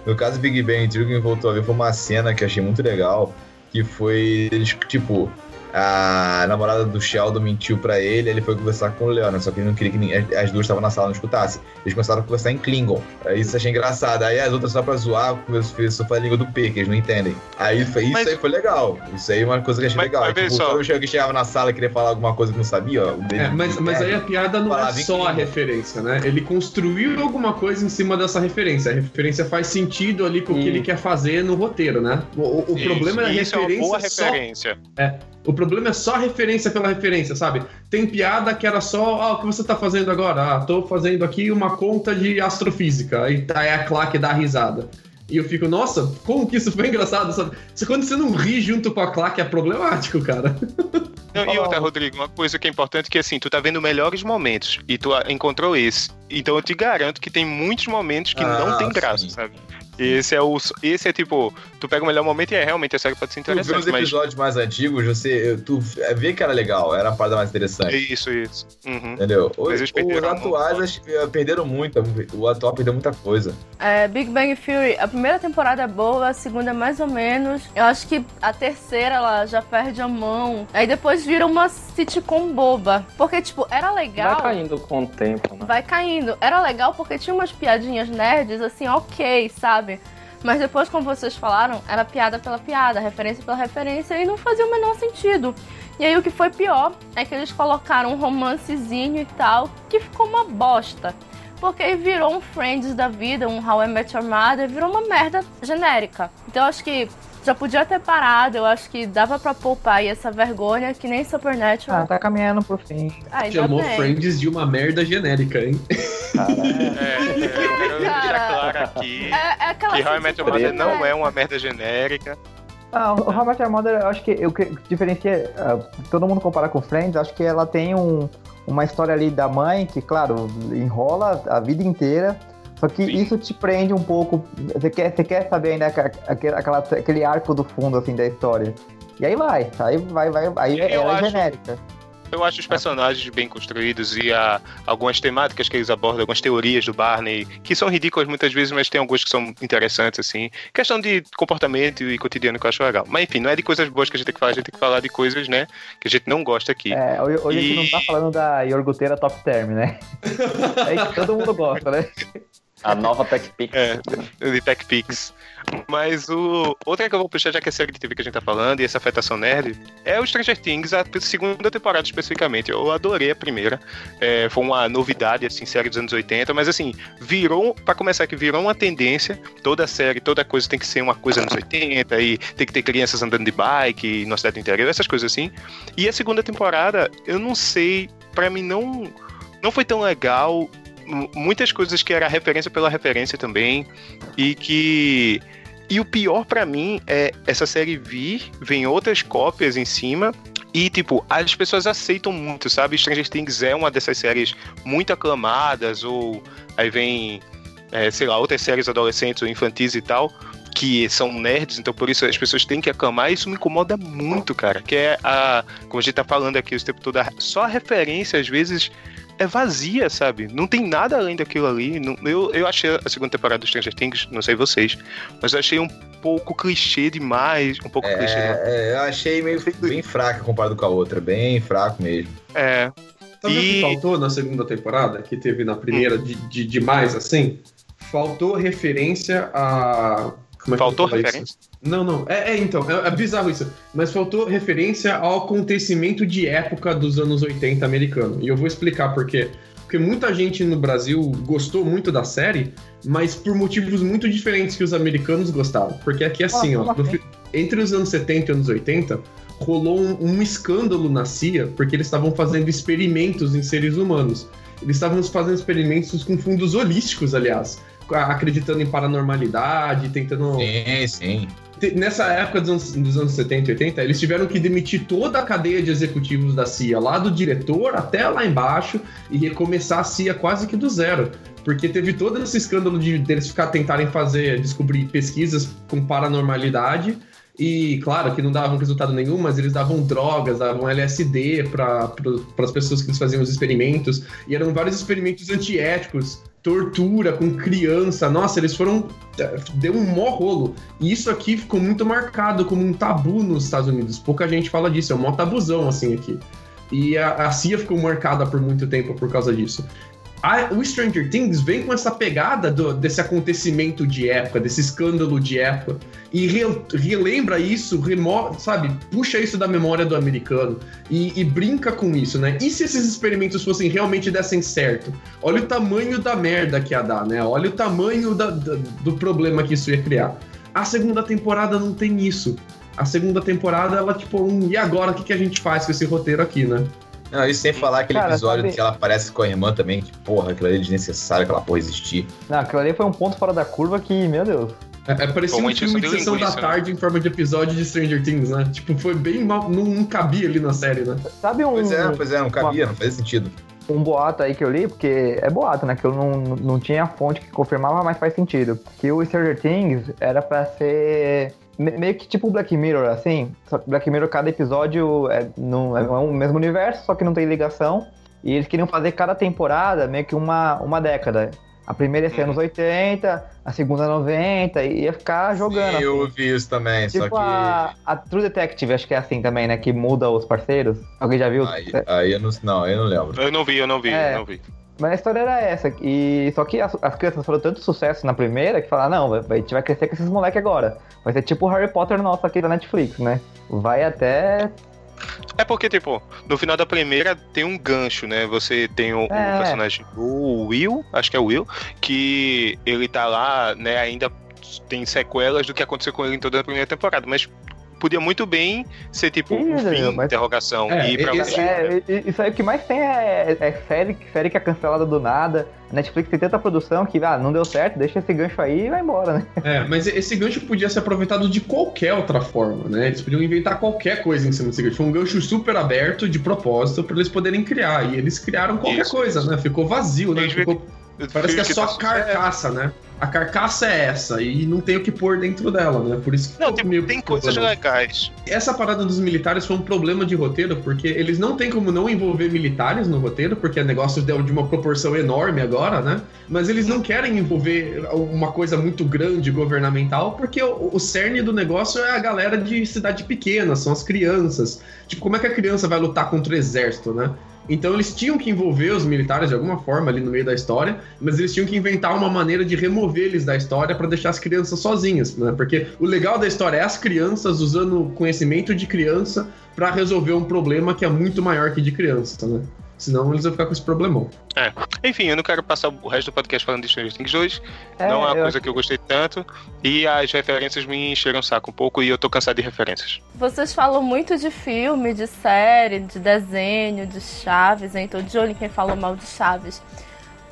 No caso Big Bang Theory, quem voltou a ver foi uma cena que eu achei muito legal, que foi tipo, a namorada do Sheldon mentiu pra ele, ele foi conversar com o Leona, só que ele não queria que ninguém- as duas estavam na sala e não escutassem. Eles começaram a conversar em Klingon. Aí Isso eu achei engraçado. Aí as outras só pra zoar, começou a falar a língua do P, que eles não entendem. Aí foi, isso Mas- aí foi legal. Isso aí é uma coisa que eu achei Mas- legal. mas tipo, só. quando eu chegava na sala e queria falar alguma coisa que não sabia, ó, o dele. É, mas, mas aí a piada não é só a referência, né? Ele construiu alguma coisa em cima dessa referência. A referência faz sentido ali com o que Hum. ele quer fazer no roteiro, né? O, o- o Isso, problema é a isso é uma boa referência só referência. O problema é só referência pela referência, sabe? Tem piada que era só, ah, o que você tá fazendo agora? Ah, tô fazendo aqui uma conta de astrofísica. Aí tá aí a claque dá risada. E eu fico, nossa, como que isso foi engraçado, sabe? Se quando você não ri junto com a claque é problemático, cara. <laughs> Não, e outra, Rodrigo, uma coisa que é importante é que assim, tu tá vendo melhores momentos e tu encontrou esse. Então eu te garanto que tem muitos momentos que Ah, não tem graça, sim. sabe? Esse é o. Esse é tipo, tu pega o melhor momento e é realmente a série pode ser Tu vê os interessante, mas. episódios mais antigos, você, tu vê que era legal, era a parada mais É interessante. isso, isso. Uhum. Entendeu? Os, os perderam atuais eh, perderam muito. O atual perdeu muita coisa. É, Big Bang Theory, a primeira temporada é boa, a segunda é mais ou menos. Eu acho que a terceira ela já perde a mão. Aí depois vira uma sitcom boba. Porque, tipo, era legal. Vai caindo com o tempo, né? vai caindo. Era legal porque tinha umas piadinhas nerds, assim, ok, sabe? Mas depois, como vocês falaram, era piada pela piada, referência pela referência, e não fazia o menor sentido. E aí o que foi pior é que eles colocaram um romancezinho e tal, que ficou uma bosta. Porque aí virou um Friends da vida, um How I Met Your Mother, virou uma merda genérica. Então acho que já podia ter parado, eu acho que dava pra poupar aí essa vergonha, que nem Supernatural. Ah, tá caminhando pro fim. Ah, Chamou bem. Friends de uma merda genérica, hein? Cara, É, <laughs> é, eu quero claro aqui É, é aquela que How I Met Your Mother não é uma merda genérica. Ah, o How I Met Your Mother, eu acho que o que diferencia, ah, todo mundo compara com Friends, acho que ela tem um, uma história ali da mãe que, claro, enrola a vida inteira, só que Sim. isso te prende um pouco, você quer, você quer saber ainda aquele, aquela- aquele arco do fundo, assim, da história. E aí vai, aí vai, vai, aí Eu ela é acho- genérica. Eu acho os personagens bem construídos e a, algumas temáticas que eles abordam, algumas teorias do Barney, que são ridículas muitas vezes, mas tem algumas que são interessantes, assim. Questão de comportamento e cotidiano que eu acho legal. Mas enfim, não é de coisas boas que a gente tem que falar, a gente tem que falar de coisas, né, que a gente não gosta aqui. É, hoje, hoje a gente E- não tá falando da iogurteira top term, né? <laughs> É que todo mundo gosta, né? A nova Tech Pix. É, de Tech Pix. Mas o. Outra que eu vou puxar, já que é série de TV que a gente tá falando, e essa afetação nerd, é o Stranger Things, a segunda temporada especificamente. Eu adorei a primeira. É, foi uma novidade, assim, série dos anos 80, mas assim, virou, pra começar aqui, virou uma tendência. Toda série, toda coisa tem que ser uma coisa anos 80, e tem que ter crianças andando de bike na cidade interior, essas coisas assim. E a segunda temporada, eu não sei, pra mim não. Não foi tão legal. Muitas coisas que era referência pela referência também. E que. E o pior pra mim é essa série vir, vem outras cópias em cima. E, tipo, as pessoas aceitam muito, sabe? Stranger Things é uma dessas séries muito aclamadas, ou aí vem, é, sei lá, outras séries adolescentes ou infantis e tal, que são nerds, então por isso as pessoas têm que aclamar. Isso me incomoda muito, cara. Que é a. Como a gente tá falando aqui o tempo todo, só a referência, às vezes, é vazia, sabe? Não tem nada além daquilo ali. Não- eu, eu achei a segunda temporada do Stranger Things, não sei vocês, mas eu achei um pouco clichê demais. Um pouco clichê demais. É, é, eu achei meio bem fraca comparado com a outra, bem fraco mesmo. É. Sabe o E- que faltou na segunda temporada, que teve na primeira de, de demais, assim? Faltou referência a. Como é Faltou referência? Isso? Não, não. É, é, então, é, é bizarro isso. Mas faltou referência ao acontecimento de época dos anos 80 americano. E eu vou explicar por quê. Porque muita gente no Brasil gostou muito da série, mas por motivos muito diferentes que os americanos gostavam. Porque aqui, assim, Ah, ó, no fi- entre os anos 70 e anos 80, rolou um, um escândalo na CIA, porque eles estavam fazendo experimentos em seres humanos. Eles estavam fazendo experimentos com fundos holísticos, aliás, acreditando em paranormalidade, tentando. Sim, sim. Nessa época dos anos, dos anos 70 e 80, eles tiveram que demitir toda a cadeia de executivos da CIA, lá do diretor até lá embaixo, e recomeçar a CIA quase que do zero. Porque teve todo esse escândalo de deles ficar tentarem fazer, descobrir pesquisas com paranormalidade. E claro que não davam resultado nenhum, mas eles davam drogas, davam LSD para as pessoas que eles faziam os experimentos. E eram vários experimentos antiéticos tortura com criança. Nossa, eles foram. Deu um mó rolo. E isso aqui ficou muito marcado como um tabu nos Estados Unidos. Pouca gente fala disso, é um mó tabuzão assim aqui. E a, a CIA ficou marcada por muito tempo por causa disso a, o Stranger Things vem com essa pegada do, desse acontecimento de época, desse escândalo de época, e re, relembra isso, remo, sabe, puxa isso da memória do americano e, e, brinca com isso, né? E se esses experimentos fossem realmente dessem certo? Olha o tamanho da merda que ia dar, né? Olha o tamanho da, da, do problema que isso ia criar. A segunda temporada não tem isso. A segunda temporada, ela, tipo, um, e agora o que, que a gente faz com esse roteiro aqui, né? Não, isso sem falar aquele Cara, episódio sabe... que ela aparece com a irmã também, que porra, aquilo ali é desnecessário, aquela porra existir. Não, aquilo ali foi um ponto fora da curva que, meu Deus. É, é parecia um filme de sessão da né? tarde em forma de episódio de Stranger Things, né? Tipo, foi bem mal. Não, não cabia ali na série, né? Sabe um. Pois é, pois é, não cabia, uma... não fazia sentido um boato aí que eu li, porque é boato, né? Que eu não, não tinha fonte que confirmava, mas faz sentido. Que o Stranger Things era para ser meio que tipo Black Mirror, assim. Só que Black Mirror, cada episódio é, no, é o mesmo universo, só que não tem ligação. E eles queriam fazer cada temporada meio que uma, uma década. A primeira ia ser anos 80, a segunda 90, e ia ficar jogando. Sim, eu assim. vi isso também, tipo só que... A, a True Detective, acho que é assim também, né? Que muda os parceiros. Alguém já viu? Aí, aí eu não, não, eu não lembro. Eu não vi, eu não vi, é, eu não vi. Mas a história era essa. E, só que as, as crianças foram tanto sucesso na primeira que falaram, não, a gente vai crescer com esses moleques agora. Vai ser tipo o Harry Potter nosso aqui da Netflix, né? Vai até é porque, tipo, no final da primeira tem um gancho, né? Você tem o, é. o, personagem o Will, acho que é o Will, que ele tá lá, né, ainda tem sequelas do que aconteceu com ele em toda a primeira temporada, mas podia muito bem ser tipo um fim, mas... interrogação. É, e pra isso, é, isso aí o que mais tem é, é, série, série que é cancelada do nada. A Netflix tem tanta produção que ah, não deu certo, deixa esse gancho aí e vai embora, né? É, mas esse gancho podia ser aproveitado de qualquer outra forma, né? Eles podiam inventar qualquer coisa em cima desse gancho. Foi um gancho super aberto de propósito para eles poderem criar. E eles criaram qualquer isso, coisa, isso. né? Ficou vazio, né? Ficou... Parece que é só tá carcaça, né? A carcaça é essa e não tem o que pôr dentro dela, né? Por isso que Não, tem, tem coisas legais. Essa parada dos militares foi um problema de roteiro, porque eles não têm como não envolver militares no roteiro, porque o negócio deu de uma proporção enorme agora, né? Mas eles não querem envolver uma coisa muito grande governamental, porque o, o cerne do negócio é a galera de cidade pequena, são as crianças. Tipo, como é que a criança vai lutar contra o exército, né? Então eles tinham que envolver os militares de alguma forma ali no meio da história, mas eles tinham que inventar uma maneira de remover eles da história para deixar as crianças sozinhas, né? Porque o legal da história é as crianças usando conhecimento de criança para resolver um problema que é muito maior que de criança, né? Senão eles vão ficar com esse problemão. É. Enfim, eu não quero passar o resto do podcast falando de Stranger Things 2. É, não é uma coisa que eu gostei tanto. E as referências me encheram o saco um pouco e eu tô cansado de referências. Vocês falam muito de filme, de série, de desenho, de Chaves, hein? Tô de olho em quem falou mal de Chaves.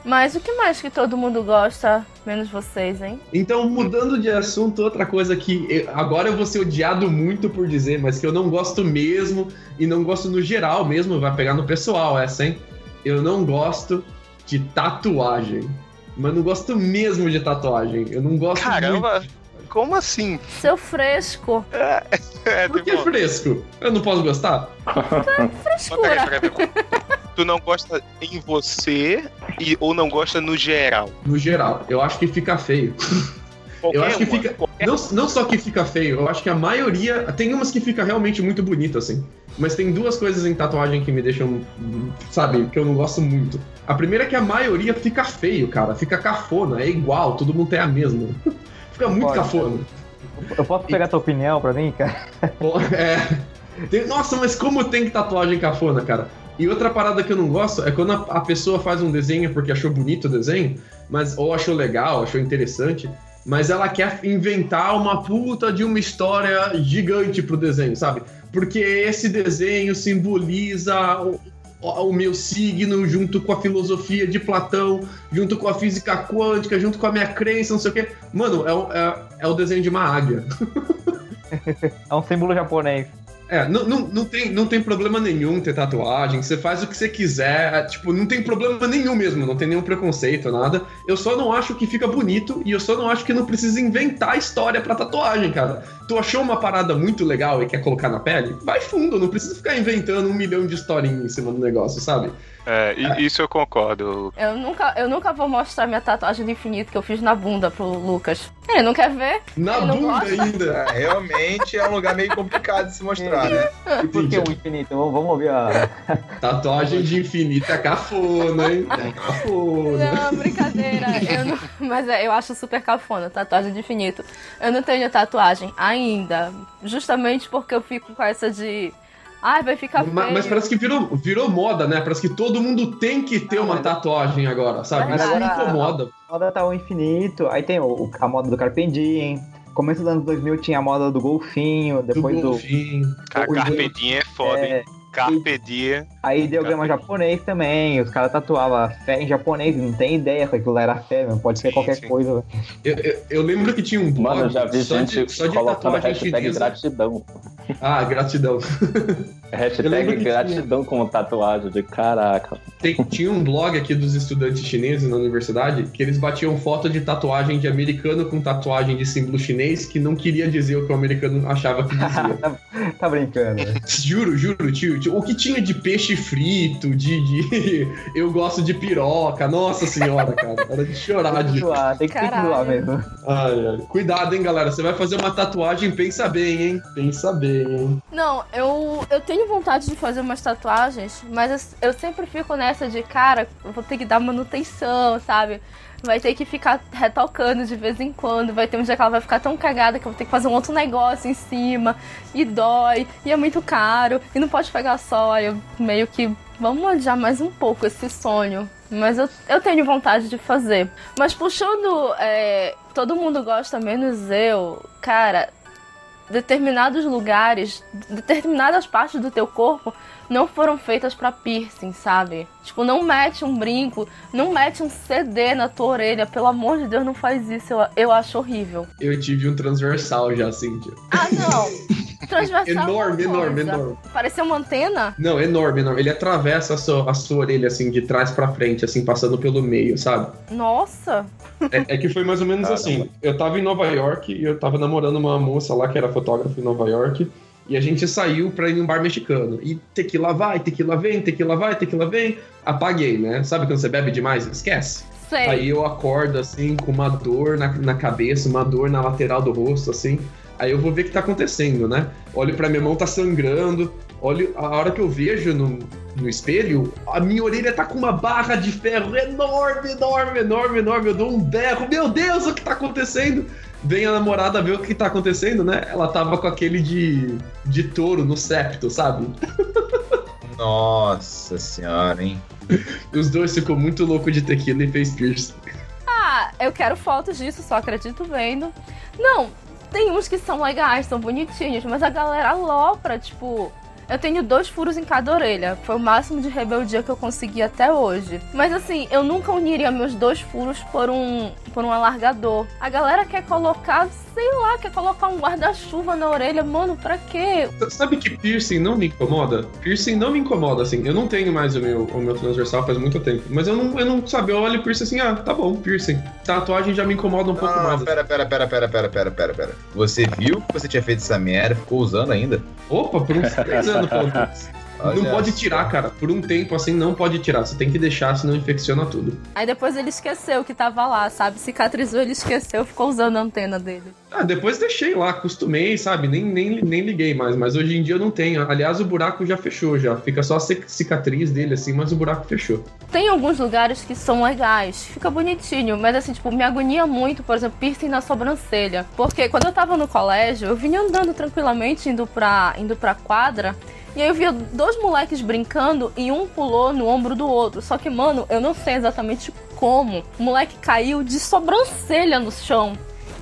Mas o que mais que todo mundo gosta, menos vocês, hein? Então, mudando de assunto, outra coisa que eu, agora eu vou ser odiado muito por dizer, mas que eu não gosto mesmo, e não gosto no geral mesmo, vai pegar no pessoal essa, hein? Eu não gosto de tatuagem. Mas não gosto mesmo de tatuagem. Eu não gosto Caramba! Muito. Como assim? Seu fresco. É, é, Por que fresco? Eu não posso gostar? É frescura. Peraí, peraí, peraí tu não gosta em você e, ou não gosta no geral? No geral. Eu acho que fica feio. <laughs> Qualquer eu acho que uma, fica. Não, não só que fica feio, eu acho que a maioria. Tem umas que fica realmente muito bonito, assim. Mas tem duas coisas em tatuagem que me deixam. Sabe, que eu não gosto muito. A primeira é que a maioria fica feio, cara. Fica cafona, é igual, todo mundo tem a mesma. <laughs> fica muito Pode, cafona. Eu posso pegar e... tua opinião pra mim, cara? é. Tem... Nossa, mas como tem tatuagem cafona, cara? E outra parada que eu não gosto é quando a, a, pessoa faz um desenho porque achou bonito o desenho, mas ou achou legal, achou interessante, mas ela quer inventar uma puta de uma história gigante pro desenho, sabe? Porque esse desenho simboliza o, o meu signo junto com a filosofia de Platão, junto com a física quântica, junto com a minha crença, não sei o quê. Mano, é, é, é o desenho de uma águia. <laughs> é um símbolo japonês. É, não, não, não, tem, não tem problema nenhum ter tatuagem, você faz o que você quiser, é, tipo, não tem problema nenhum mesmo, não tem nenhum preconceito, nada. Eu só não acho que fica bonito e eu só não acho que não precisa inventar história pra tatuagem, cara. Tu achou uma parada muito legal e quer colocar na pele? Vai fundo, não precisa ficar inventando um milhão de historinhas em cima do negócio, sabe? É, e- isso eu concordo. Eu nunca, eu nunca vou mostrar minha tatuagem do infinito que eu fiz na bunda pro Lucas. Ele não quer ver? Na Ele não bunda gosta? ainda. É, realmente é um lugar meio complicado de se mostrar, né? <laughs> E por que o infinito? Vamos vamos ouvir a. <laughs> Tatuagem de infinito é cafona, hein? <laughs> É cafona. Não, brincadeira. Eu não- mas é, eu acho super cafona, tatuagem de infinito. Eu não tenho tatuagem ainda. Justamente porque eu fico com essa de. Ai, vai ficar feio. Ma- Mas, parece que virou, virou moda, né? Parece que todo mundo tem que ter uma tatuagem agora, sabe? Isso me incomoda. A moda tá o infinito, aí tem o- a moda do Carpe Diem. Começo dos anos 2000 tinha a moda do golfinho, Do depois do. golfinho. Cara, O- Carpe Diem é foda, hein? Carpe Diem. aí ideograma japonês também, os caras tatuavam fé em japonês, não tem ideia se aquilo era fé, não pode ser Sim, qualquer sim. coisa. Eu, eu- eu lembro que tinha um blog Mano, eu já vi só, gente de, só de tatuagem hashtag gratidão. Ah, gratidão. <laughs> Hashtag que gratidão como tatuagem de caraca. Tem- tinha um blog aqui dos estudantes chineses na universidade que eles batiam foto de tatuagem de americano com tatuagem de símbolo chinês que não queria dizer o que o americano achava que dizia. <laughs> tá, tá brincando. né? juro, juro, tio, tio. O que tinha de peixe frito, de, de <laughs> eu gosto de piroca, nossa senhora, cara. Era de chorar Tem que de. zoar, tem que, tem que Caralho. zoar mesmo. Ai, ai. Cuidado, hein, galera. Você vai fazer uma tatuagem, pensa bem, hein? Pensa bem, hein? Não, eu, eu tenho vontade de fazer umas tatuagens, mas eu, eu sempre fico nessa de, cara, vou ter que dar manutenção, sabe? Vai ter que ficar retocando de vez em quando, vai ter um dia que ela vai ficar tão cagada que eu vou ter que fazer um outro negócio em cima, e dói, e é muito caro, e não pode pegar sol, aí eu meio que, vamos adiar mais um pouco esse sonho. Mas eu, eu tenho vontade de fazer. Mas puxando, é, todo mundo gosta, menos eu, cara, determinados lugares, determinadas partes do teu corpo não foram feitas pra piercing, sabe? Tipo, não mete um brinco, não mete um CD na tua orelha, pelo amor de Deus, não faz isso, eu, eu acho horrível. Eu tive um transversal já, Cíntia. Ah, não! <laughs> Transversal. é uma Enorme, enorme, enorme. Parecia uma antena? Não, enorme, enorme. Ele atravessa a sua, a sua orelha, assim, de trás pra frente, assim, passando pelo meio, sabe? Nossa! É, é que foi mais ou menos Caramba. assim. Eu tava em Nova York e eu tava namorando uma moça lá que era fotógrafa em Nova York. E a gente saiu pra ir num bar mexicano. E tequila vai, tequila vem, tequila vai, tequila vem. Apaguei, né? Sabe quando você bebe demais? Esquece. Sei. Aí eu acordo, assim, com uma dor na, na cabeça, uma dor na lateral do rosto, assim. Aí eu vou ver o que tá acontecendo, né? Olho pra minha mão, tá sangrando. Olho, a hora que eu vejo no, no espelho, a minha orelha tá com uma barra de ferro enorme, enorme, enorme, enorme. Eu dou um berro. Meu Deus, o que tá acontecendo? Vem a namorada ver o que tá acontecendo, né? Ela tava com aquele de, de touro no septo, sabe? <laughs> Nossa senhora, hein? Os dois ficou muito louco de tequila e fez piercing. Ah, eu quero fotos disso, só acredito vendo. Não, tem uns que são legais, são bonitinhos, mas a galera alopra, tipo. Eu tenho dois furos em cada orelha. Foi o máximo de rebeldia que eu consegui até hoje. Mas assim, eu nunca uniria meus dois furos por um, por um alargador. A galera quer colocar, sei lá, quer colocar um guarda-chuva na orelha. Mano, pra quê? Sabe que piercing não me incomoda? Piercing não me incomoda, assim. Eu não tenho mais o meu, o meu transversal faz muito tempo. Mas eu não, eu não sabe, eu olho piercing assim, ah, tá bom, piercing. Tatuagem já me incomoda um não, pouco mais. Pera, pera, pera, pera, pera, pera, pera, pera. Você viu que você tinha feito essa merda, ficou usando ainda? Opa, por uns três <laughs> anos, pelo menos. Olha não pode tirar, cara. Por um tempo assim, não pode tirar. Você tem que deixar, senão infecciona tudo. Aí depois ele esqueceu que tava lá, sabe? Cicatrizou, ele esqueceu, ficou usando a antena dele. Ah, depois deixei lá, acostumei, sabe? Nem, nem, nem liguei mais. Mas hoje em dia eu não tenho. Aliás, o buraco já fechou, já. Fica só a cic- cicatriz dele, assim, mas o buraco fechou. Tem alguns lugares que são legais, fica bonitinho, mas assim, tipo, me agonia muito, por exemplo, piercing na sobrancelha. Porque quando eu tava no colégio, eu vinha andando tranquilamente, indo pra, indo pra quadra, e aí eu via dois moleques brincando e um pulou no ombro do outro. Só que, mano, eu não sei exatamente como. O moleque caiu de sobrancelha no chão.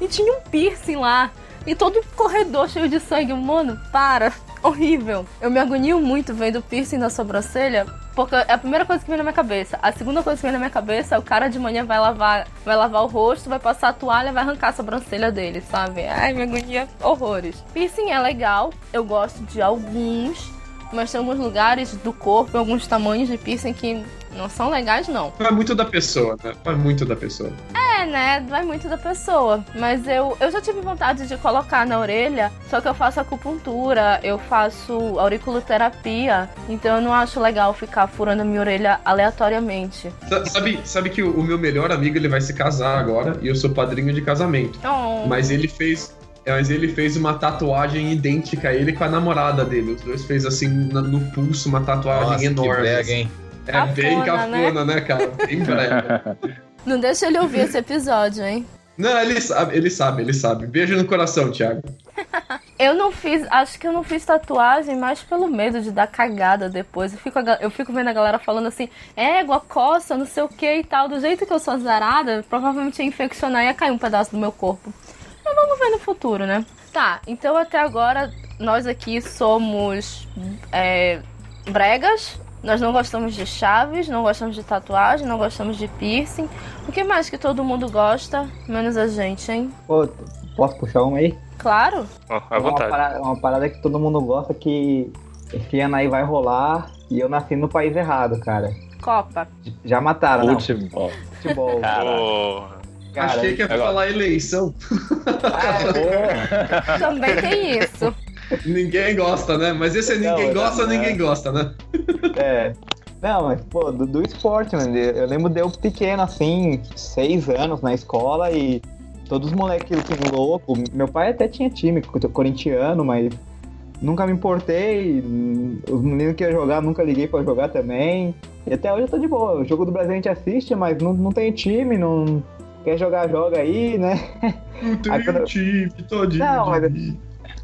E tinha um piercing lá. E todo o corredor cheio de sangue. Mano, para. Horrível. Eu me agonio muito vendo piercing na sobrancelha. Porque é a primeira coisa que vem na minha cabeça. A segunda coisa que vem na minha cabeça é o cara de manhã vai lavar, vai lavar o rosto, vai passar a toalha, vai arrancar a sobrancelha dele, sabe? Ai, me agonia horrores. Piercing é legal, eu gosto de alguns, mas tem alguns lugares do corpo, alguns tamanhos de piercing que não são legais, não. Vai muito da pessoa, né? Vai muito da pessoa. É, né? Vai muito da pessoa. Mas eu, eu já tive vontade de colocar na orelha, só que eu faço acupuntura, eu faço auriculoterapia, então eu não acho legal ficar furando minha orelha aleatoriamente. Sa- Sabe, sabe que o, o meu melhor amigo ele vai se casar agora e eu sou padrinho de casamento. Oh, Mas ele fez. é, Mas ele fez uma tatuagem idêntica a ele com a namorada dele. Os dois fez assim no pulso uma tatuagem Nossa, que enorme. brega, hein? É bem Cafona, cafona, né, cara? Bem <laughs> brega. Não deixa ele ouvir esse episódio, hein? Não, ele sabe, ele sabe, ele sabe. Beijo no coração, Thiago. Eu não fiz, acho que eu não fiz tatuagem mais pelo medo de dar cagada depois. Eu fico, eu fico vendo a galera falando assim, égua, coça, não sei o que e tal. Do jeito que eu sou azarada, provavelmente ia infeccionar e ia cair um pedaço do meu corpo. Mas vamos ver no futuro, né? Tá, então até agora nós aqui somos é, bregas. Nós não gostamos de chaves, não gostamos de tatuagem, não gostamos de piercing. O que mais que todo mundo gosta, menos a gente, hein? Pô, posso puxar uma aí? Claro. Ó, à uma, vontade. parada, uma parada que todo mundo gosta que esse ano aí vai rolar e eu nasci no país errado, cara. Copa. Já mataram, não. Futebol. Futebol. Cara. Cara, Achei que ia agora- falar eleição. Também tem isso. Ninguém gosta, né? Mas esse é ninguém Não, gosta, não, ninguém gosta, né? É. Não, mas, pô, do, do esporte, mano. Eu lembro de eu pequeno, assim, seis anos na escola e todos os moleques que louco. Meu pai até tinha time co- corintiano, mas nunca me importei. Os meninos que iam jogar, nunca liguei pra jogar também. E até hoje eu tô de boa. O jogo do Brasil a gente assiste, mas não, não tem time, não. Quer jogar, joga aí, né? Não <laughs> Aí quando- tem time, todinho. Não, mas-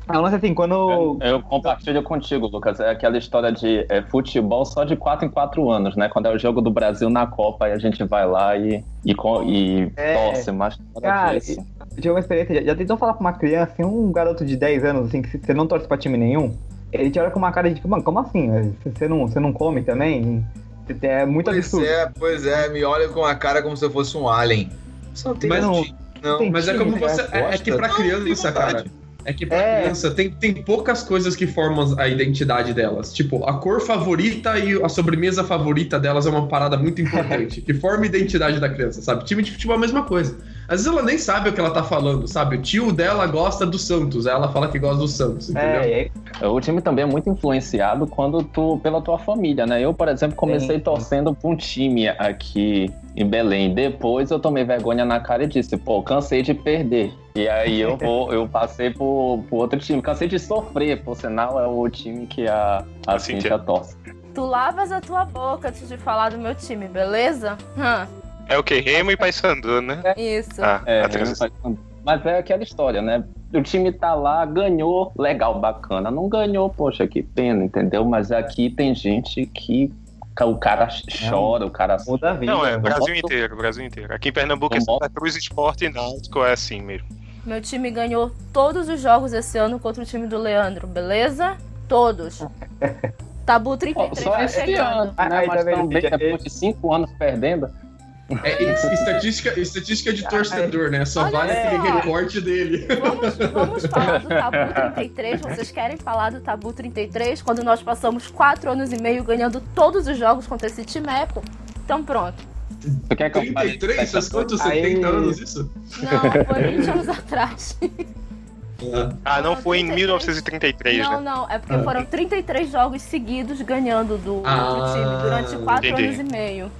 A lance assim, quando. Eu compartilho contigo, Lucas. É aquela história de é, futebol só de 4 em 4 anos, né? Quando é o jogo do Brasil na Copa, aí a gente vai lá e, e, e É. torce, mas nada Cara, disso. Eu tive uma experiência, já, já tentou falar pra uma criança, assim, um garoto de 10 anos, assim, que você não torce pra time nenhum? Ele te olha com uma cara de tipo, mano, como assim? Você não, você não come também? Você- É muito Pois absurdo. é, pois é, me olha com a cara como se eu fosse um alien. Só tem Mas não- não, não. Mas é como você. É, é que pra Não, criança, vontade. cara. É que pra É. criança tem, tem poucas coisas que formam a identidade delas. Tipo, a cor favorita e a sobremesa favorita delas é uma parada muito importante. <laughs> que forma a identidade da criança, sabe? Time de futebol é a mesma coisa. Às vezes ela nem sabe o que ela tá falando, sabe? O tio dela gosta do Santos, ela fala que gosta do Santos, entendeu? É, aí- O time também é muito influenciado quando tu, pela tua família, né? Eu, por exemplo, comecei Sim. torcendo pra um time aqui em Belém. Depois eu tomei vergonha na cara e disse, pô, cansei de perder. E aí eu <laughs> vou, eu passei pro, pro outro time. Cansei de sofrer, por sinal, é o time que a, a A Cíntia. Cintia torce. Tu lavas a tua boca antes de falar do meu time, beleza? Hã, É o que? Remo e Paysandu, né? isso. Ah, É, a transição. mas é aquela história, né? O time tá lá, ganhou, legal, bacana. Não ganhou, poxa, que pena, entendeu? Mas aqui tem gente que o cara chora, o cara. muda a vida. Não, é né? Brasil posso- inteiro, Brasil inteiro. Aqui em Pernambuco é Não Santa Cruz Esporte e Náutico, é assim mesmo. Meu time ganhou todos os jogos esse ano contra o time do Leandro, beleza? Todos. <laughs> Tabu 33 Só tá esse chegando. ano, né? aí Mas tá vendo, também depois de cinco anos perdendo. É, é estatística, estatística de torcedor, né? Só Olha vale só. aquele recorte dele. Vamos, vamos <laughs> falar do Tabu 33. Vocês querem falar do Tabu 33? Quando nós passamos quatro anos e meio ganhando todos os jogos contra esse timeco? Então pronto. Tu quer que eu fale? 33? Faz quantos? Aí- 70 anos isso? Não, foi 20 anos atrás. Ah, não Ah, foi em 33. 1933, Não, né? não, é porque foram 33 jogos seguidos ganhando do, do Ah, time durante quatro entendi. anos e meio.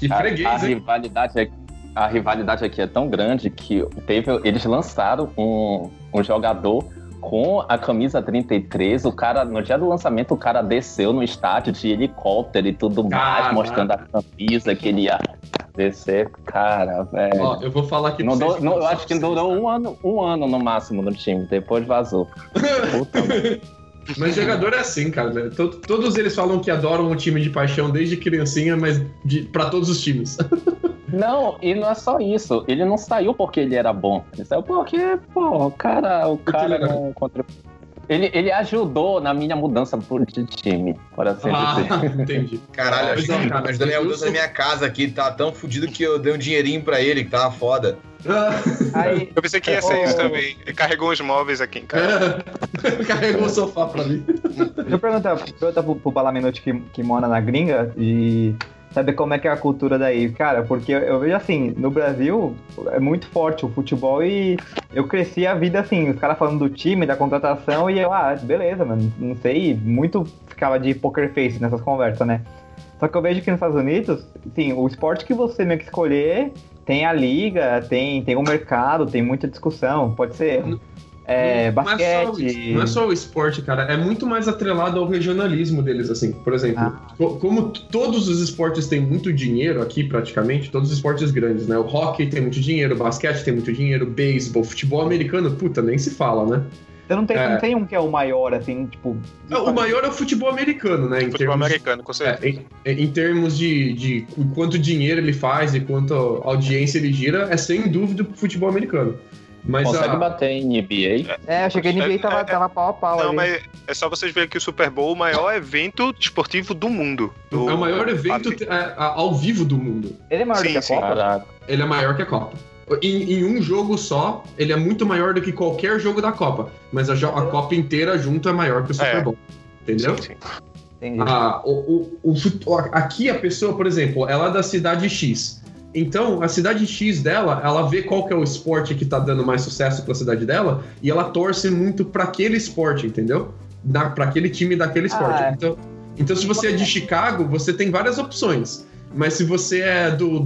Que A, a freguês, hein? rivalidade aqui, a rivalidade aqui é tão grande que teve, eles lançaram um, um jogador com a camisa 33. O cara, no dia do lançamento, o cara desceu no estádio de helicóptero e tudo mais, Caraca. mostrando a camisa que ele ia descer. Cara, velho. Ó, eu vou falar aqui Não pra vocês. não, eu acho que durou um ano, um ano no máximo no time, depois vazou. <laughs> Puta, mano. Mas jogador é assim, cara. To- Todos eles falam que adoram o time de paixão desde criancinha, mas de, pra todos os times. <laughs> Não, e não é só isso. Ele não saiu porque ele era bom. Ele saiu porque, pô, o cara, o cara ele era- não contribuiu. Ele, ele ajudou na minha mudança por- de time, por assim Ah, dizer. <laughs> entendi. Caralho, cara, ajudou na minha mudança da minha casa aqui, tá tão fudido que eu dei um dinheirinho pra ele, que tava foda. Aí, <laughs> Eu pensei que ia ser isso também. Ele carregou os móveis aqui em casa. <laughs> Carregou o sofá pra mim. Deixa eu perguntar, perguntar pro, pro Palaminote que, que mora na gringa e saber como é que é a cultura daí. Cara, porque eu, vejo assim, no Brasil é muito forte o futebol e eu cresci a vida assim, os caras falando do time, da contratação e eu, ah, beleza, mano, não sei, muito ficava de poker face nessas conversas, né? Só que eu vejo que nos Estados Unidos, sim, o esporte que você meio que escolher tem a liga, tem, tem o mercado, tem muita discussão, pode ser é, Não é só o- basquete. Não é só o esporte, cara. É muito mais atrelado ao regionalismo deles, assim. Por exemplo, Ah. co- como todos os esportes têm muito dinheiro aqui, praticamente, todos os esportes grandes, né? O hockey tem muito dinheiro, o basquete tem muito dinheiro, o beisebol, futebol americano, puta, nem se fala, né? Você não tem, É. não tem um que é o maior, assim, tipo. O maior é o futebol americano, né? Em Futebol termos- americano, com certeza. É, em, em termos de, de qu- quanto dinheiro ele faz e quanto audiência ele gira, é sem dúvida o futebol americano. Mas Consegue a, bater em NBA? É, achei que a NBA É, tava, é, tava pau a pau Não, ali. mas é só vocês verem que o Super Bowl é o maior evento esportivo do mundo. Do- é o maior evento é, a- ao vivo do mundo. Ele é maior Sim, do que a sim. Copa? Caraca. Ele é maior que a Copa. Em, em um jogo só, ele é muito maior do que qualquer jogo da Copa. Mas a, a Copa inteira junto é maior que o Super É. Bowl. Entendeu? Sim, sim. Entendi. Ah, o, o, o- aqui a pessoa, por exemplo, ela é da cidade X. Então, a cidade X dela, ela vê qual que é o esporte que tá dando mais sucesso pra cidade dela e ela torce muito pra aquele esporte, entendeu? Da, pra aquele time daquele esporte. Ah. Então, então, se você é de Chicago, você tem várias opções. Mas se você é do,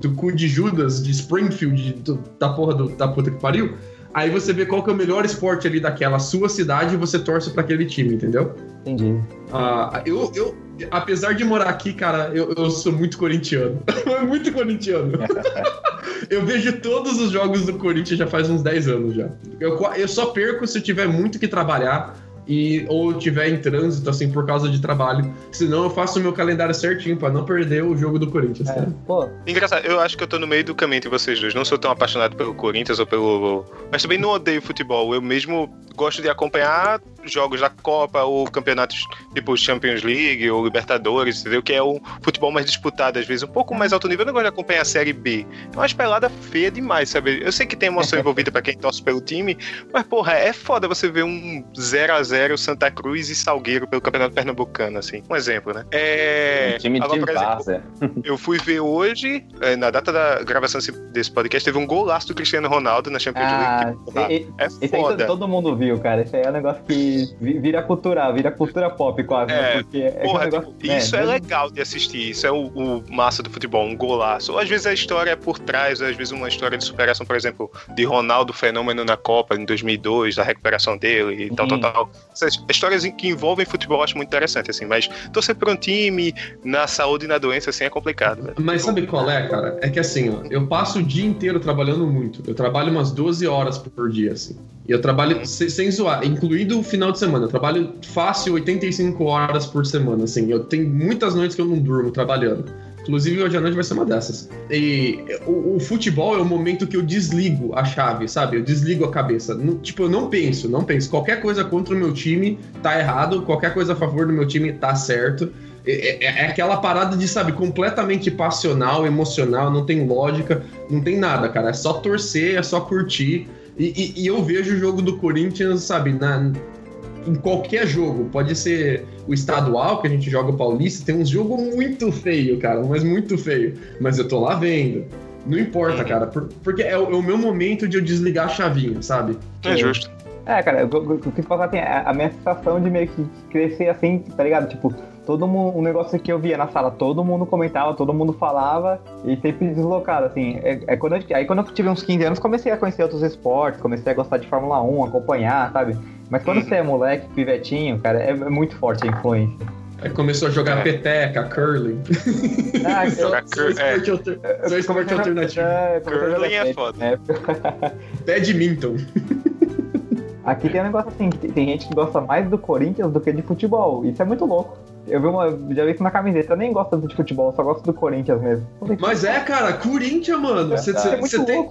do cu de Judas, de Springfield, do- da porra do- da puta que pariu, aí você vê qual que é o melhor esporte ali daquela sua cidade e você torce pra aquele time, entendeu? Entendi. Ah, eu, eu, apesar de morar aqui, cara, eu, eu sou muito corintiano. <laughs> muito corintiano. <laughs> eu vejo todos os jogos do Corinthians já faz uns 10 anos já. Eu, eu só perco se eu tiver muito que trabalhar e ou tiver em trânsito, assim, por causa de trabalho. Senão eu faço o meu calendário certinho pra não perder o jogo do Corinthians, É, Engraçado, eu acho que eu tô no meio do caminho entre vocês dois. Não sou tão apaixonado pelo Corinthians ou pelo. Mas também não odeio futebol. Eu mesmo gosto de acompanhar jogos da Copa ou campeonatos tipo Champions League ou Libertadores, entendeu? Que é um futebol mais disputado, às vezes, um pouco mais alto nível. Eu não gosto de acompanhar a Série B. É uma espelada feia demais, sabe? Eu sei que tem emoção envolvida pra quem torce pelo time, mas, porra, é foda você ver um 0x0 Santa Cruz e Salgueiro pelo Campeonato Pernambucano, assim. Um exemplo, né? É. Um time Agora, de várzea. <laughs> eu fui ver hoje, eh, na data da gravação desse- podcast, teve um golaço do Cristiano Ronaldo na Champions ah, League. e- é esse aí todo, foda. todo mundo viu, cara. Esse aí é um negócio que vi- vira cultura, vira cultura pop quase, né? É, Porque é Porra, um negócio, tipo, isso é, legal de assistir, isso é o, o massa do futebol, um golaço. Ou às vezes a história é por trás, às vezes uma história de superação, por exemplo, de Ronaldo Fenômeno na Copa em 2002, da recuperação dele e tal, tal, Sim. tal. Essas histórias que envolvem futebol eu acho muito interessante, assim, mas torcer por um time na saúde e na doença, assim, é complicado. velho. Mas sabe qual é, cara? É que assim, ó, eu passo o dia inteiro trabalhando muito. Eu trabalho umas 12 horas por dia, assim. E eu trabalho se- sem zoar, incluído o final de semana. Eu trabalho fácil 85 horas por semana, assim. Eu tenho muitas noites que eu não durmo trabalhando. Inclusive, hoje à noite vai ser uma dessas. E o, o futebol é o momento que eu desligo a chave, sabe? Eu desligo a cabeça. Não- tipo, eu não penso, não penso. Qualquer coisa contra o meu time tá errado, qualquer coisa a favor do meu time tá certo. É, é- é aquela parada de, sabe, completamente passional, emocional, não tem lógica, não tem nada, cara. É só torcer, é só curtir. E, e- e eu vejo o jogo do Corinthians, sabe, na, em qualquer jogo. Pode ser o estadual, que a gente joga o Paulista, tem uns jogos muito feio, cara, mas muito feio. Mas eu tô lá vendo. Não importa, Uhum. cara, por- porque é o, é o meu momento de eu desligar a chavinha, sabe? É justo. É, cara, eu, eu, eu quis falar assim, a, a minha sensação de meio que crescer assim, tá ligado? Tipo, todo mundo, um negócio que eu via na sala, todo mundo comentava, todo mundo falava e sempre deslocado, assim. É, é quando eu, aí quando eu tive uns 15 anos, comecei a conhecer outros esportes, comecei a gostar de Fórmula 1, acompanhar, sabe? Mas quando Uhum. você é moleque, pivetinho, cara, é, é muito forte a influência. Aí começou a jogar É. peteca, curling. <laughs> Ah, eu- Jogar Só cur- é, esporte alter- só esporte alternativo. É, Curling é foda. né? <laughs> Badminton. Aqui tem um negócio assim, que tem, gente que gosta mais do Corinthians do que de futebol. Isso é muito louco. Eu vi uma, já vi isso na camiseta. Eu nem gosto de futebol, só gosto do Corinthians mesmo. Mas é, cara, Corinthians, mano. Você É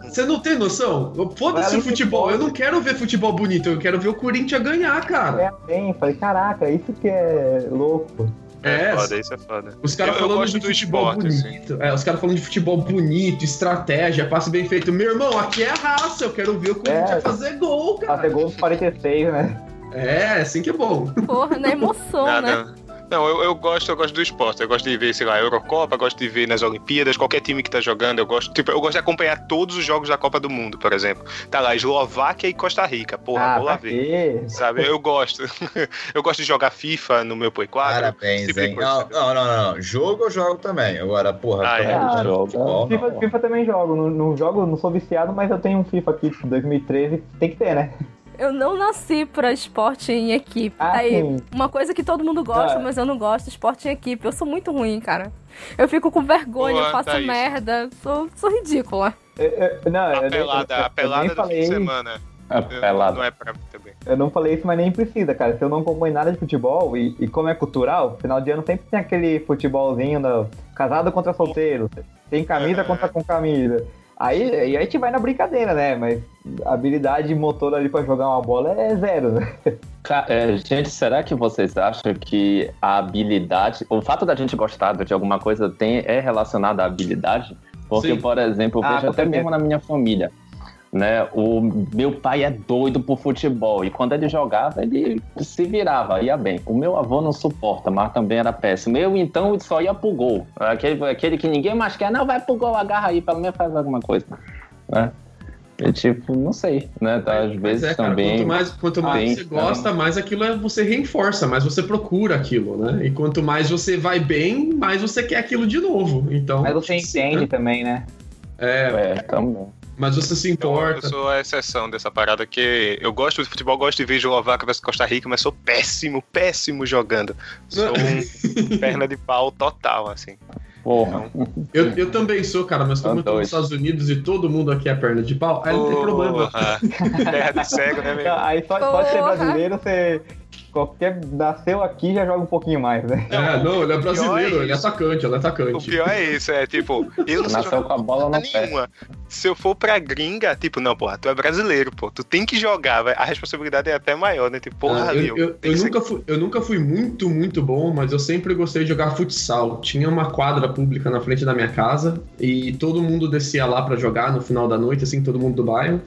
cê não tem noção? Foda-se o futebol. Eu não quero ver futebol bonito, eu quero ver o Corinthians ganhar, cara. É bem, falei, caraca, isso que é louco. É, É, foda, isso é foda. Os caras falando de do futebol esporte, assim. bonito. É, os caras falando de futebol bonito, estratégia, passe bem feito. Meu irmão, aqui é raça, eu quero ver o Corinthians É. fazer gol, cara. Até gol dos 46, né? É, assim que é bom. Porra, na emoção, né? Não, eu, eu gosto, eu gosto do esporte. Eu gosto de ver, sei lá, a Eurocopa, gosto de ver nas Olimpíadas, qualquer time que tá jogando, eu gosto. Tipo, eu gosto de acompanhar todos os jogos da Copa do Mundo, por exemplo. Tá lá, Eslováquia e Costa Rica. Porra, ah, vou lá ver. Sabe, eu gosto. <laughs> eu gosto de jogar FIFA no meu Play 4. Parabéns, tipo hein? coisa, Não, não, não, não. Jogo eu jogo também. Agora, porra, Ah, é? gosto de Joga. futebol, FIFA, não. FIFA também jogo. Não, não jogo, não sou viciado, mas eu tenho um FIFA aqui de 2013. Tem que ter, né? Eu não nasci pra esporte em equipe. Ah, Aí, sim. uma coisa que todo mundo gosta, Ah. mas eu não gosto, esporte em equipe. Eu sou muito ruim, cara. Eu fico com vergonha, Boa, eu faço tá merda. Sou, sou ridícula. Eu- eu- não, A nem- pelada, eu- a pelada do fim de falei, semana. É eu- pelado. Não é pra mim também. Eu não falei isso, mas nem precisa, cara. Se eu não acompanho nada de futebol, e, e como é cultural, final de ano sempre tem aquele futebolzinho da casado contra solteiro. Tem camisa É. contra com camisa. Aí, e aí a gente vai na brincadeira, né? Mas a habilidade motor ali pra jogar uma bola é zero, né? É, gente, será que vocês acham que a habilidade, o fato da gente gostar de alguma coisa tem, é relacionado à habilidade? Porque, Sim. por exemplo, eu Ah, vejo com até mesmo na minha família. Né? O meu pai é doido por futebol e quando ele jogava, ele se virava, ia bem. O meu avô não suporta, mas também era péssimo. Eu então só ia pro gol. Aquele, aquele que ninguém mais quer, não, vai pro gol, agarra aí, pelo menos faz alguma coisa. Né? E, tipo, não sei, né? Às Mas vezes é, cara, também. quanto mais, quanto mais tem, você gosta, mais aquilo é, você reforça, mais você procura aquilo, né? E quanto mais você vai bem, mais você quer aquilo de novo. Então, Mas você entende também, né? É, É, também. Mas você se Eu, eu importa. sou a exceção dessa parada, que eu gosto de futebol, gosto de ver Eslováquia versus Costa Rica, mas sou péssimo, péssimo jogando. Sou um <laughs> perna de pau total, assim. Porra. Eu, eu também sou, cara, mas como Tá eu tô nos doido. Estados Unidos e todo mundo aqui é perna de pau, aí não tem problema. Porra. Terra de cego, né, meu? Aí só pode ser brasileiro, você. Qualquer. Nasceu aqui já joga um pouquinho mais, né? É, não, ele é o brasileiro, é ele é atacante, ele é O atacante. pior é isso, é tipo, eu não sei Nasceu com a bola pé. nenhuma. Se eu for pra gringa, tipo, não, porra, tu é brasileiro, pô, tu tem que jogar, vai. a responsabilidade é até maior, né? Tipo, porra, Ah, eu, meu, eu- tem eu ser- nunca fui, eu nunca fui muito, muito bom, mas eu sempre gostei de jogar futsal. Tinha uma quadra pública na frente da minha casa e todo mundo descia lá pra jogar no final da noite, assim, todo mundo do bairro.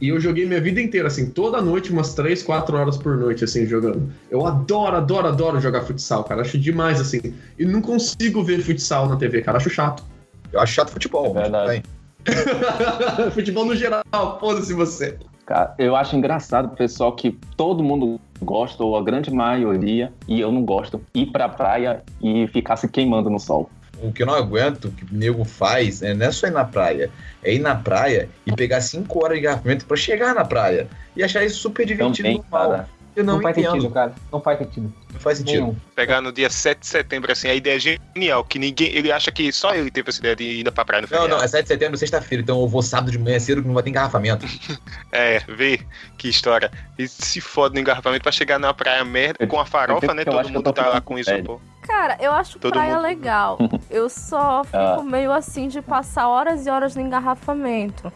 E eu joguei minha vida inteira, assim, toda noite, umas 3, 4 horas por noite, assim, jogando. Eu adoro, adoro, adoro jogar futsal, cara. Acho demais, assim. E não consigo ver futsal na TV, cara. Acho chato. Eu acho chato futebol. É verdade. <laughs> Futebol no geral, foda-se você. Cara, eu acho engraçado o pessoal que todo mundo gosta, ou a grande maioria, e eu não gosto, ir pra praia e ficar se queimando no sol. O que eu não aguento, que o nego faz, né, não é só ir na praia. É ir na praia e pegar 5 horas de engarrafamento pra chegar na praia. E achar isso super divertido Também, normal. cara. Eu não, Não, faz entendo. sentido, cara. Não faz sentido. Não faz sentido. Nenhum. pegar no dia 7 de setembro, assim, a ideia é genial, que ninguém, ele acha que só ele teve essa ideia de ir pra praia no Não, feriado. não, é 7 de setembro, sexta-feira, então eu vou sábado de manhã cedo que não vai ter engarrafamento. <laughs> É, vê que história. E se fode no engarrafamento pra chegar na praia merda com a farofa, né? eu Todo mundo tá lá com isso, pô. Cara, eu acho Todo praia mundo- legal. <laughs> Eu só fico Ah. meio assim de passar horas e horas no engarrafamento.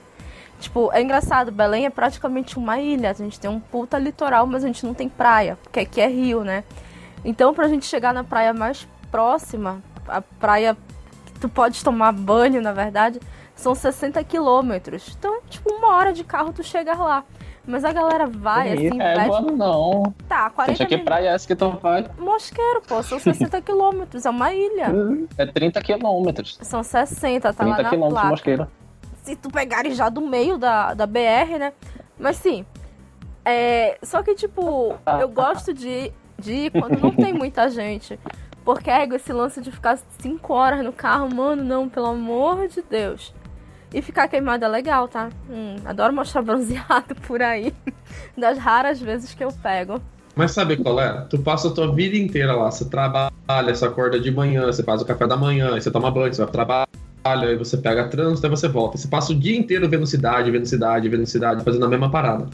Tipo, é engraçado, Belém é praticamente uma ilha. A gente tem um puta litoral, mas a gente não tem praia, porque aqui é rio, né? Então, pra gente chegar na praia mais próxima, a praia que tu pode tomar banho, na verdade, são 60 quilômetros. Então, tipo, uma hora de carro tu chega lá. Mas a galera vai, Que assim, É, veste... agora não. Tá, Você 40 acha que minutos. praia é essa que tu vai? Mosqueiro, pô, são <laughs> 60 quilômetros, é uma ilha. É 30 quilômetros. São 60, tá lá 30 na quilômetros de placa. mosqueiro. Se tu pegares já do meio da, da BR, né? Mas sim. É, só que, tipo, eu gosto de, de ir quando não tem muita <laughs> gente. Porque é esse lance de ficar 5 horas no carro, mano, não, pelo amor de Deus. E ficar queimado é legal, tá? Hum, adoro mostrar <laughs> bronzeado por aí. Das raras vezes que eu pego. Mas sabe qual é? Tu passa a tua vida inteira lá. Você trabalha, você acorda de manhã, você faz o café da manhã, você toma banho, você vai pro trabalho, aí você pega trânsito, aí você volta. Você passa o dia inteiro vendo cidade, vendo cidade, vendo cidade, fazendo a mesma parada.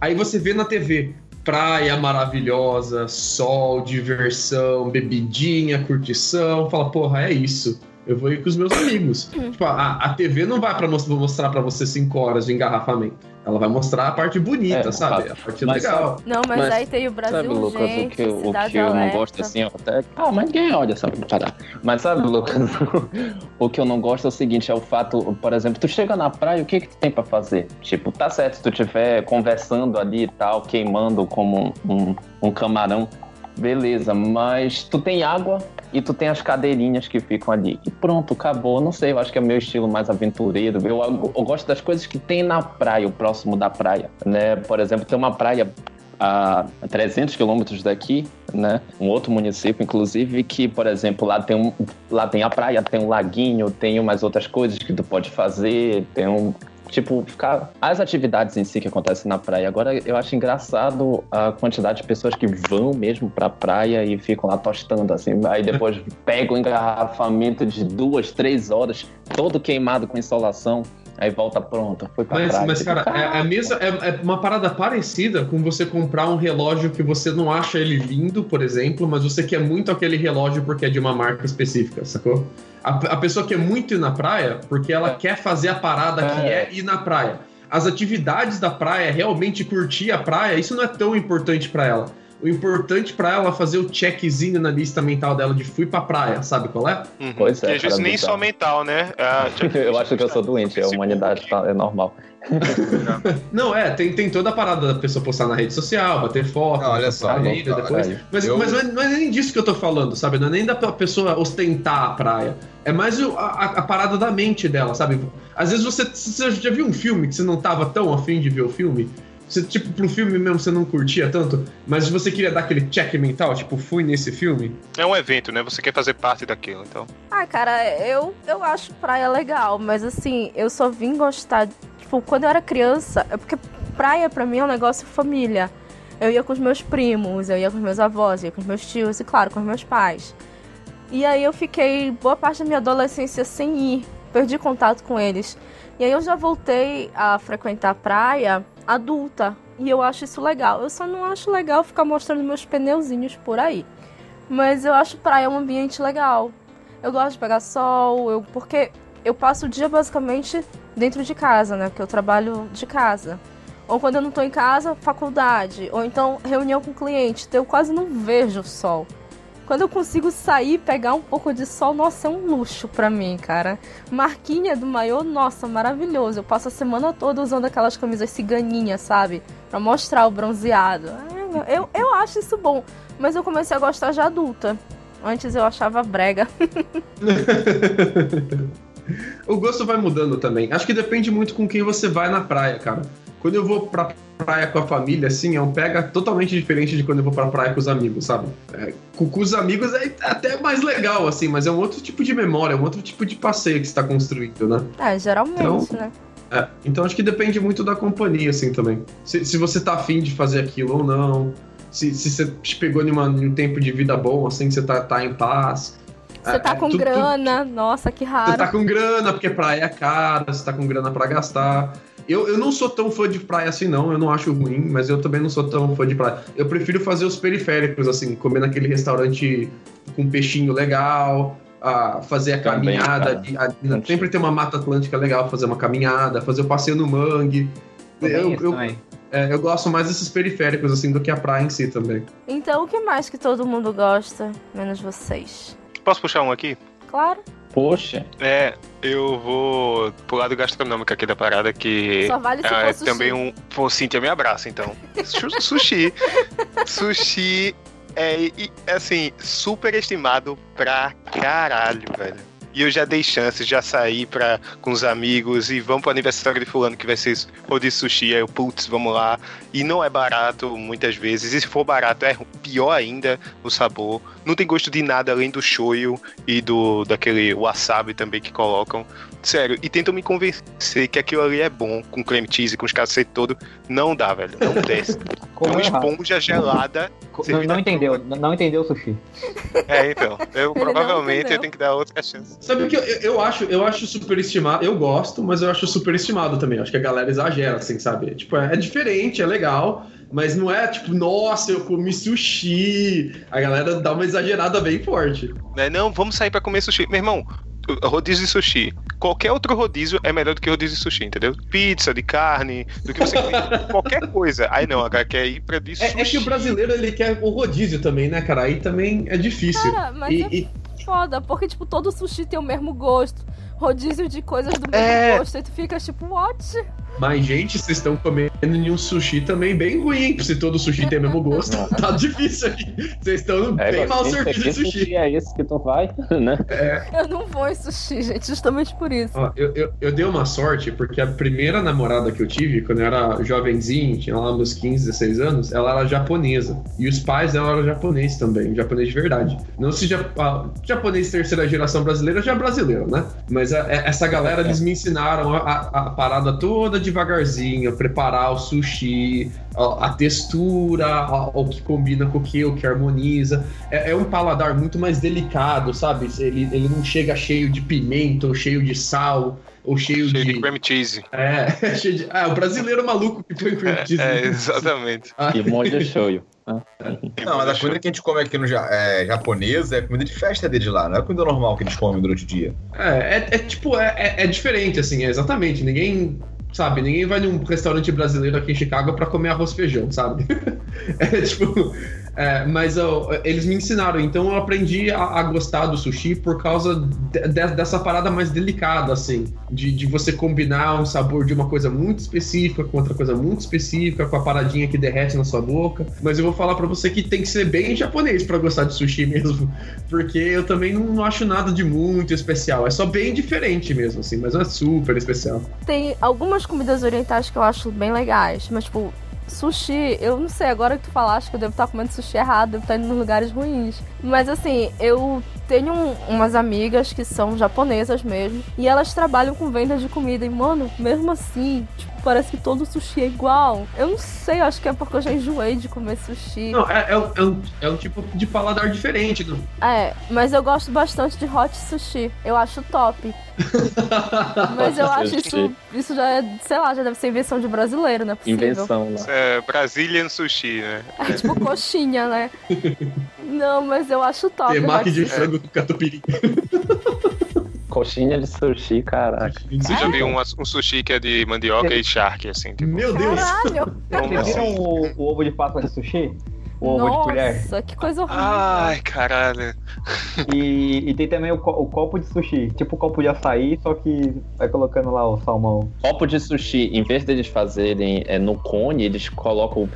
Aí você vê na TV praia maravilhosa, sol, diversão, bebidinha, curtição. Fala, porra, é isso. Eu vou ir com os meus amigos. tipo, a, a TV não vai para mostrar para você cinco horas de engarrafamento. Ela vai mostrar a parte bonita, É, sabe? A parte Mas legal. Não, mas, Mas, aí tem o Brasil Sabe, Lucas, o Urgente, que, eu- o que eu não gosto assim, ó, até. Ah, mas ninguém olha essa parada. Mas sabe, Lucas, <laughs> o que eu não gosto é o seguinte: é o fato, por exemplo, tu chega na praia, o que que tu tem pra fazer? Tipo, tá certo, se tu estiver conversando ali e tal, queimando como um, um, um camarão, beleza, mas tu tem água e tu tem as cadeirinhas que ficam ali. E pronto, acabou. Não sei, eu acho que é meu estilo mais aventureiro. Eu, eu gosto das coisas que tem na praia, o próximo da praia, né? Por exemplo, tem uma praia a 300 quilômetros daqui, né? Um outro município, inclusive, que, por exemplo, lá tem, um, lá tem a praia, tem um laguinho, tem umas outras coisas que tu pode fazer, tem um. Tipo, ficar. As atividades em si que acontecem na praia. Agora, eu acho engraçado a quantidade de pessoas que vão mesmo pra praia e ficam lá tostando, assim. Aí depois <laughs> pegam um engarrafamento de duas, três horas, todo queimado com insolação. Aí volta pronto, foi pra Mas, praia. mas, Tipo, cara, é, a mesa é, é uma parada parecida com você comprar um relógio que você não acha ele lindo, por exemplo, mas você quer muito aquele relógio porque é de uma marca específica, sacou? A, a pessoa quer muito ir na praia porque ela É. quer fazer a parada que É. é ir na praia. As atividades da praia, realmente curtir a praia, isso não é tão importante pra ela. O importante pra ela é fazer o checkzinho na lista mental dela de fui pra praia, sabe qual é? Uhum. Pois é, E às vezes nem só mental, né? <laughs> Ah, eu acho que eu sou no doente, a Facebook. humanidade tá, é normal. <laughs> Não, é, tem, tem toda a parada da pessoa postar na rede social, bater foto, Não, olha só, vida não, depois. caralho. Mas, Eu- mas não, é, não é nem disso que eu tô falando, sabe? Não é nem da pessoa ostentar a praia. É mais o- a, a parada da mente dela, sabe? Às vezes você, você já viu um filme que você não tava tão afim de ver o filme? Você, tipo, pro filme mesmo você não curtia tanto, mas você queria dar aquele check mental, tipo, fui nesse filme. É um evento, né? Você quer fazer parte daquilo, então. Ah, cara, eu, eu acho praia legal, mas assim, eu só vim gostar. Tipo, quando eu era criança, é porque praia pra mim é um negócio família. Eu ia com os meus primos, eu ia com os meus avós, eu ia com os meus tios e, claro, com os meus pais. E aí eu fiquei boa parte da minha adolescência sem ir, perdi contato com eles. E aí eu já voltei a frequentar a praia adulta. E eu acho isso legal. Eu só não acho legal ficar mostrando meus pneuzinhos por aí. Mas eu acho praia um ambiente legal. Eu gosto de pegar sol, eu, porque eu passo o dia basicamente dentro de casa, né? Porque eu trabalho de casa. Ou quando eu não tô em casa, faculdade. Ou então reunião com cliente. Então eu quase não vejo o sol. Quando eu consigo sair pegar um pouco de sol, nossa, é um luxo pra mim, cara. Marquinha do maiô, nossa, maravilhoso. Eu passo a semana toda usando aquelas camisas ciganinhas, sabe? Pra mostrar o bronzeado. É, Eu, eu acho isso bom. Mas eu comecei a gostar já adulta. Antes eu achava brega. <laughs> o gosto vai mudando também. Acho que depende muito com quem você vai na praia, cara. Quando eu vou pra praia com a família, assim, é um pega totalmente diferente de quando eu vou pra praia com os amigos, sabe? É, com, com os amigos é até mais legal, assim, mas é um outro tipo de memória, é um outro tipo de passeio que você tá construindo, né? É, geralmente, Então- né? É, então acho que depende muito da companhia, assim, também. Se, se você tá afim de fazer aquilo ou não. Se, se você te pegou em, uma- em um tempo de vida bom, assim, que você tá, tá em paz. Você tá É, com tudo- grana, nossa, que Você raro. tá com grana, porque praia é cara, você tá com grana pra gastar. Eu, eu não sou tão fã de praia assim, não. Eu não acho ruim, mas eu também não sou tão fã de praia. Eu prefiro fazer os periféricos, assim, comer naquele restaurante com peixinho legal, ah, fazer a Também, caminhada. ali- ali- sempre tem uma mata atlântica legal, fazer uma caminhada, fazer o passeio no mangue. Também Eu, eu, é, eu gosto mais desses periféricos, assim, do que a praia em si também. Então o que mais que todo mundo gosta, menos vocês? Posso puxar um aqui? Claro, Poxa, É, eu vou pro lado gastronômico aqui da parada, que só vale se é for sushi. também um. Pô, Cintia, me abraça então. Su- <laughs> Sushi. Sushi é, e- assim, super estimado pra caralho, velho. E eu já dei chance, já saí pra, com os amigos e vamos pro aniversário de fulano que vai ser rodízio sushi. Aí eu, putz, vamos lá. E não é barato muitas vezes. E se for barato, é pior ainda o sabor. Não tem gosto de nada além do shoyu e do daquele wasabi também que colocam. Sério, e tentam me convencer que aquilo ali é bom, com creme cheese, com os cacete todo. Não dá, velho. Não <laughs> desce. É Como uma errado? esponja gelada. Não, não entendeu, não não entendeu o sushi. É, então. Eu <laughs> Ele não provavelmente eu tenho que dar outra chance. Sabe o que eu, eu, eu acho, eu acho superestimado, eu gosto, mas eu acho superestimado também. Acho que a galera exagera, assim, sabe? Tipo, é, é diferente, é legal, Mas não é tipo, nossa, eu comi sushi. A galera dá uma exagerada bem forte. Né? Não, vamos sair pra comer sushi. Meu irmão, rodízio de sushi. Qualquer outro rodízio é melhor do que rodízio de sushi, entendeu? Pizza de carne, do que você <laughs> qualquer coisa. Aí não, agora quer ir pra de sushi. É, é, que o brasileiro ele quer o rodízio também, né, cara? Aí também é difícil. Cara, mas e, é e... foda, porque tipo, todo sushi tem o mesmo gosto. Rodízio de coisas do mesmo É. gosto. Aí tu fica tipo, what? Mas, gente, vocês estão comendo em um sushi também bem ruim, hein? Se todo sushi tem o mesmo gosto, <laughs> tá difícil aqui. Vocês estão É, bem mal servidos de esse sushi. É esse que tu vai, <laughs> né? Eu não vou em sushi, gente, justamente por isso. Ó, eu, eu, eu dei uma sorte, porque a primeira namorada que eu tive, quando eu era jovenzinho, tinha lá meus 15, 16 anos, ela era japonesa. E os pais dela eram japoneses também, japonês de verdade. Não se ja, a- japonês terceira geração brasileira já é brasileiro, né? Mas a- a- essa galera, eles me ensinaram a, a- a parada toda devagarzinho, preparar o sushi, a, a textura, a- o que combina com o que, o que harmoniza. É, é um paladar muito mais delicado, sabe? Ele, ele não chega cheio de pimenta, ou cheio de sal, ou cheio, Cheio de. de cream cheese. É, <laughs> cheio de. Ah, o brasileiro maluco que põe cream cheese. É, exatamente. Ah, E monte de shoyu. Não, mas a comida que a gente come aqui no ja- é, japonês é comida de festa deles lá, não é comida normal que eles comem durante o dia. É, é, é tipo, é, é- é diferente, assim, é exatamente. Ninguém, sabe, ninguém vai num restaurante brasileiro aqui em Chicago pra comer arroz e feijão, sabe? <laughs> É tipo. É, mas ó, eles me ensinaram, então eu aprendi a, a gostar do sushi por causa de- de- dessa parada mais delicada, assim, de, de você combinar um sabor de uma coisa muito específica com outra coisa muito específica, com a paradinha que derrete na sua boca. Mas eu vou falar pra você que tem que ser bem japonês pra gostar de sushi <laughs> mesmo, porque eu também não acho nada de muito especial. É só bem diferente mesmo, assim, mas não é super especial. Tem algumas comidas orientais que eu acho bem legais, mas tipo, sushi, eu não sei, agora que tu falaste que eu devo estar comendo sushi errado, devo estar indo nos lugares ruins. Mas assim, eu tenho um- umas amigas que são japonesas mesmo, e elas trabalham com venda de comida, e mano, mesmo assim, tipo, parece que todo sushi é igual. Eu não sei, acho que é porque eu já enjoei de comer sushi. Não, é, é um- é um, é um tipo de paladar diferente. Não? É, mas eu gosto bastante de hot sushi. Eu acho top. <laughs> Mas eu acho isso, isso já é, sei lá, já deve ser invenção de brasileiro, é possível. Invenção lá. É, Brazilian sushi, né? É tipo coxinha, né? <laughs> Não, mas eu acho top. Temaki de frango com catupiry. <laughs> Coxinha de sushi, caraca. Você já viu um, um sushi que é de mandioca e shark, assim, tipo. Meu Deus! Caralho! Vocês viram o, o ovo de Páscoa de sushi? O ovo de colher? Nossa, que coisa horrível. Ai, caralho. E, e tem também o, co- o copo de sushi, tipo o copo de açaí, só que vai colocando lá o salmão. Copo de sushi, em vez deles fazerem é, no cone, eles colocam.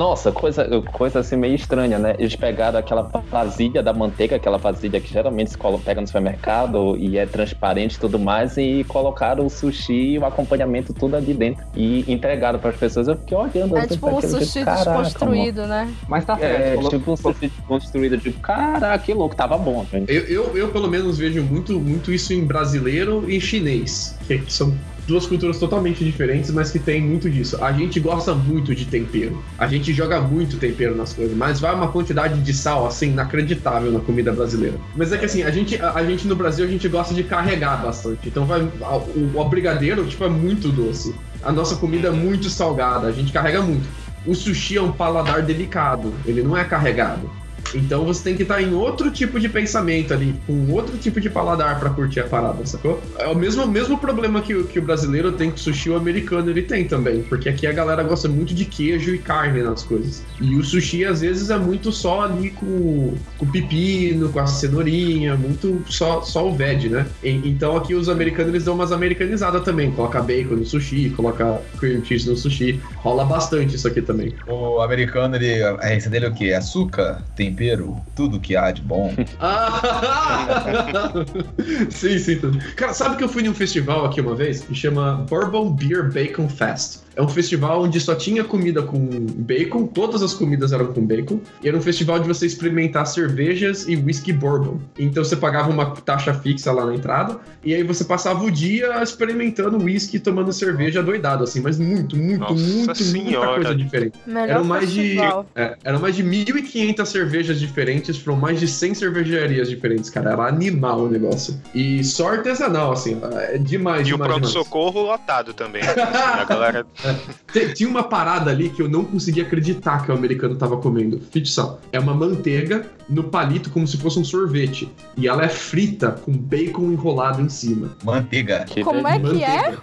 Nossa, coisa, coisa assim meio estranha, né? Eles pegaram aquela vasilha da manteiga, aquela vasilha que geralmente se pega no supermercado e é transparente e tudo mais, e colocaram o sushi e o acompanhamento tudo ali dentro. E entregaram para as pessoas. Eu fiquei olhando É tipo um sushi desconstruído, né? Mas tá certo. É, tipo um sushi construído de caraca, que louco, tava bom, gente. Eu, eu, eu, pelo menos, vejo muito, muito isso em brasileiro e em chinês, que são duas culturas totalmente diferentes, mas que tem muito disso. A gente gosta muito de tempero. A gente joga muito tempero nas coisas, mas vai uma quantidade de sal, assim, inacreditável na comida brasileira. Mas é que, assim, a gente, a, a gente no Brasil, a gente gosta de carregar bastante. Então, vai, a- o, o brigadeiro, tipo, é muito doce. A nossa comida é muito salgada, a gente carrega muito. O sushi é um paladar delicado, ele não é carregado. Então você tem que estar em outro tipo de pensamento ali, com outro tipo de paladar pra curtir a parada, sacou? É o mesmo, mesmo problema que, o- que o brasileiro tem com o sushi, o americano ele tem também. Porque aqui a galera gosta muito de queijo e carne nas coisas. E o sushi, às vezes, é muito só ali com, com pepino, com a cenourinha, muito só, só o veg, né? E- então aqui os americanos eles dão umas americanizadas também. Coloca bacon no sushi, coloca cream cheese no sushi. Rola bastante isso aqui também. O americano, ele, a receita dele é o quê? Açúcar, tempero, tudo que há de bom. Ah! <laughs> <laughs> sim, sim. tudo. Cara, sabe que eu fui num festival aqui uma vez que chama Bourbon Beer Bacon Fest. É um festival onde só tinha comida com bacon, todas as comidas eram com bacon, e era um festival de você experimentar cervejas e whisky bourbon. Então você pagava uma taxa fixa lá na entrada, e aí você passava o dia experimentando whisky e tomando cerveja doidado, assim, mas muito, muito, Nossa muito, muita senhora. coisa diferente. Melhor Eram mais de, é, eram mais de 1.500 cervejas diferentes, foram mais de 100 cervejarias diferentes, cara. Era animal o negócio. E só artesanal, assim, é demais, E o demais, demais. pronto-socorro lotado também. Assim, <laughs> a galera. <laughs> Tem- Tinha uma parada ali que eu não conseguia acreditar que o americano tava comendo. Só. É uma manteiga no palito como se fosse um sorvete. E ela é frita com bacon enrolado em cima. Manteiga. Que Como é que é?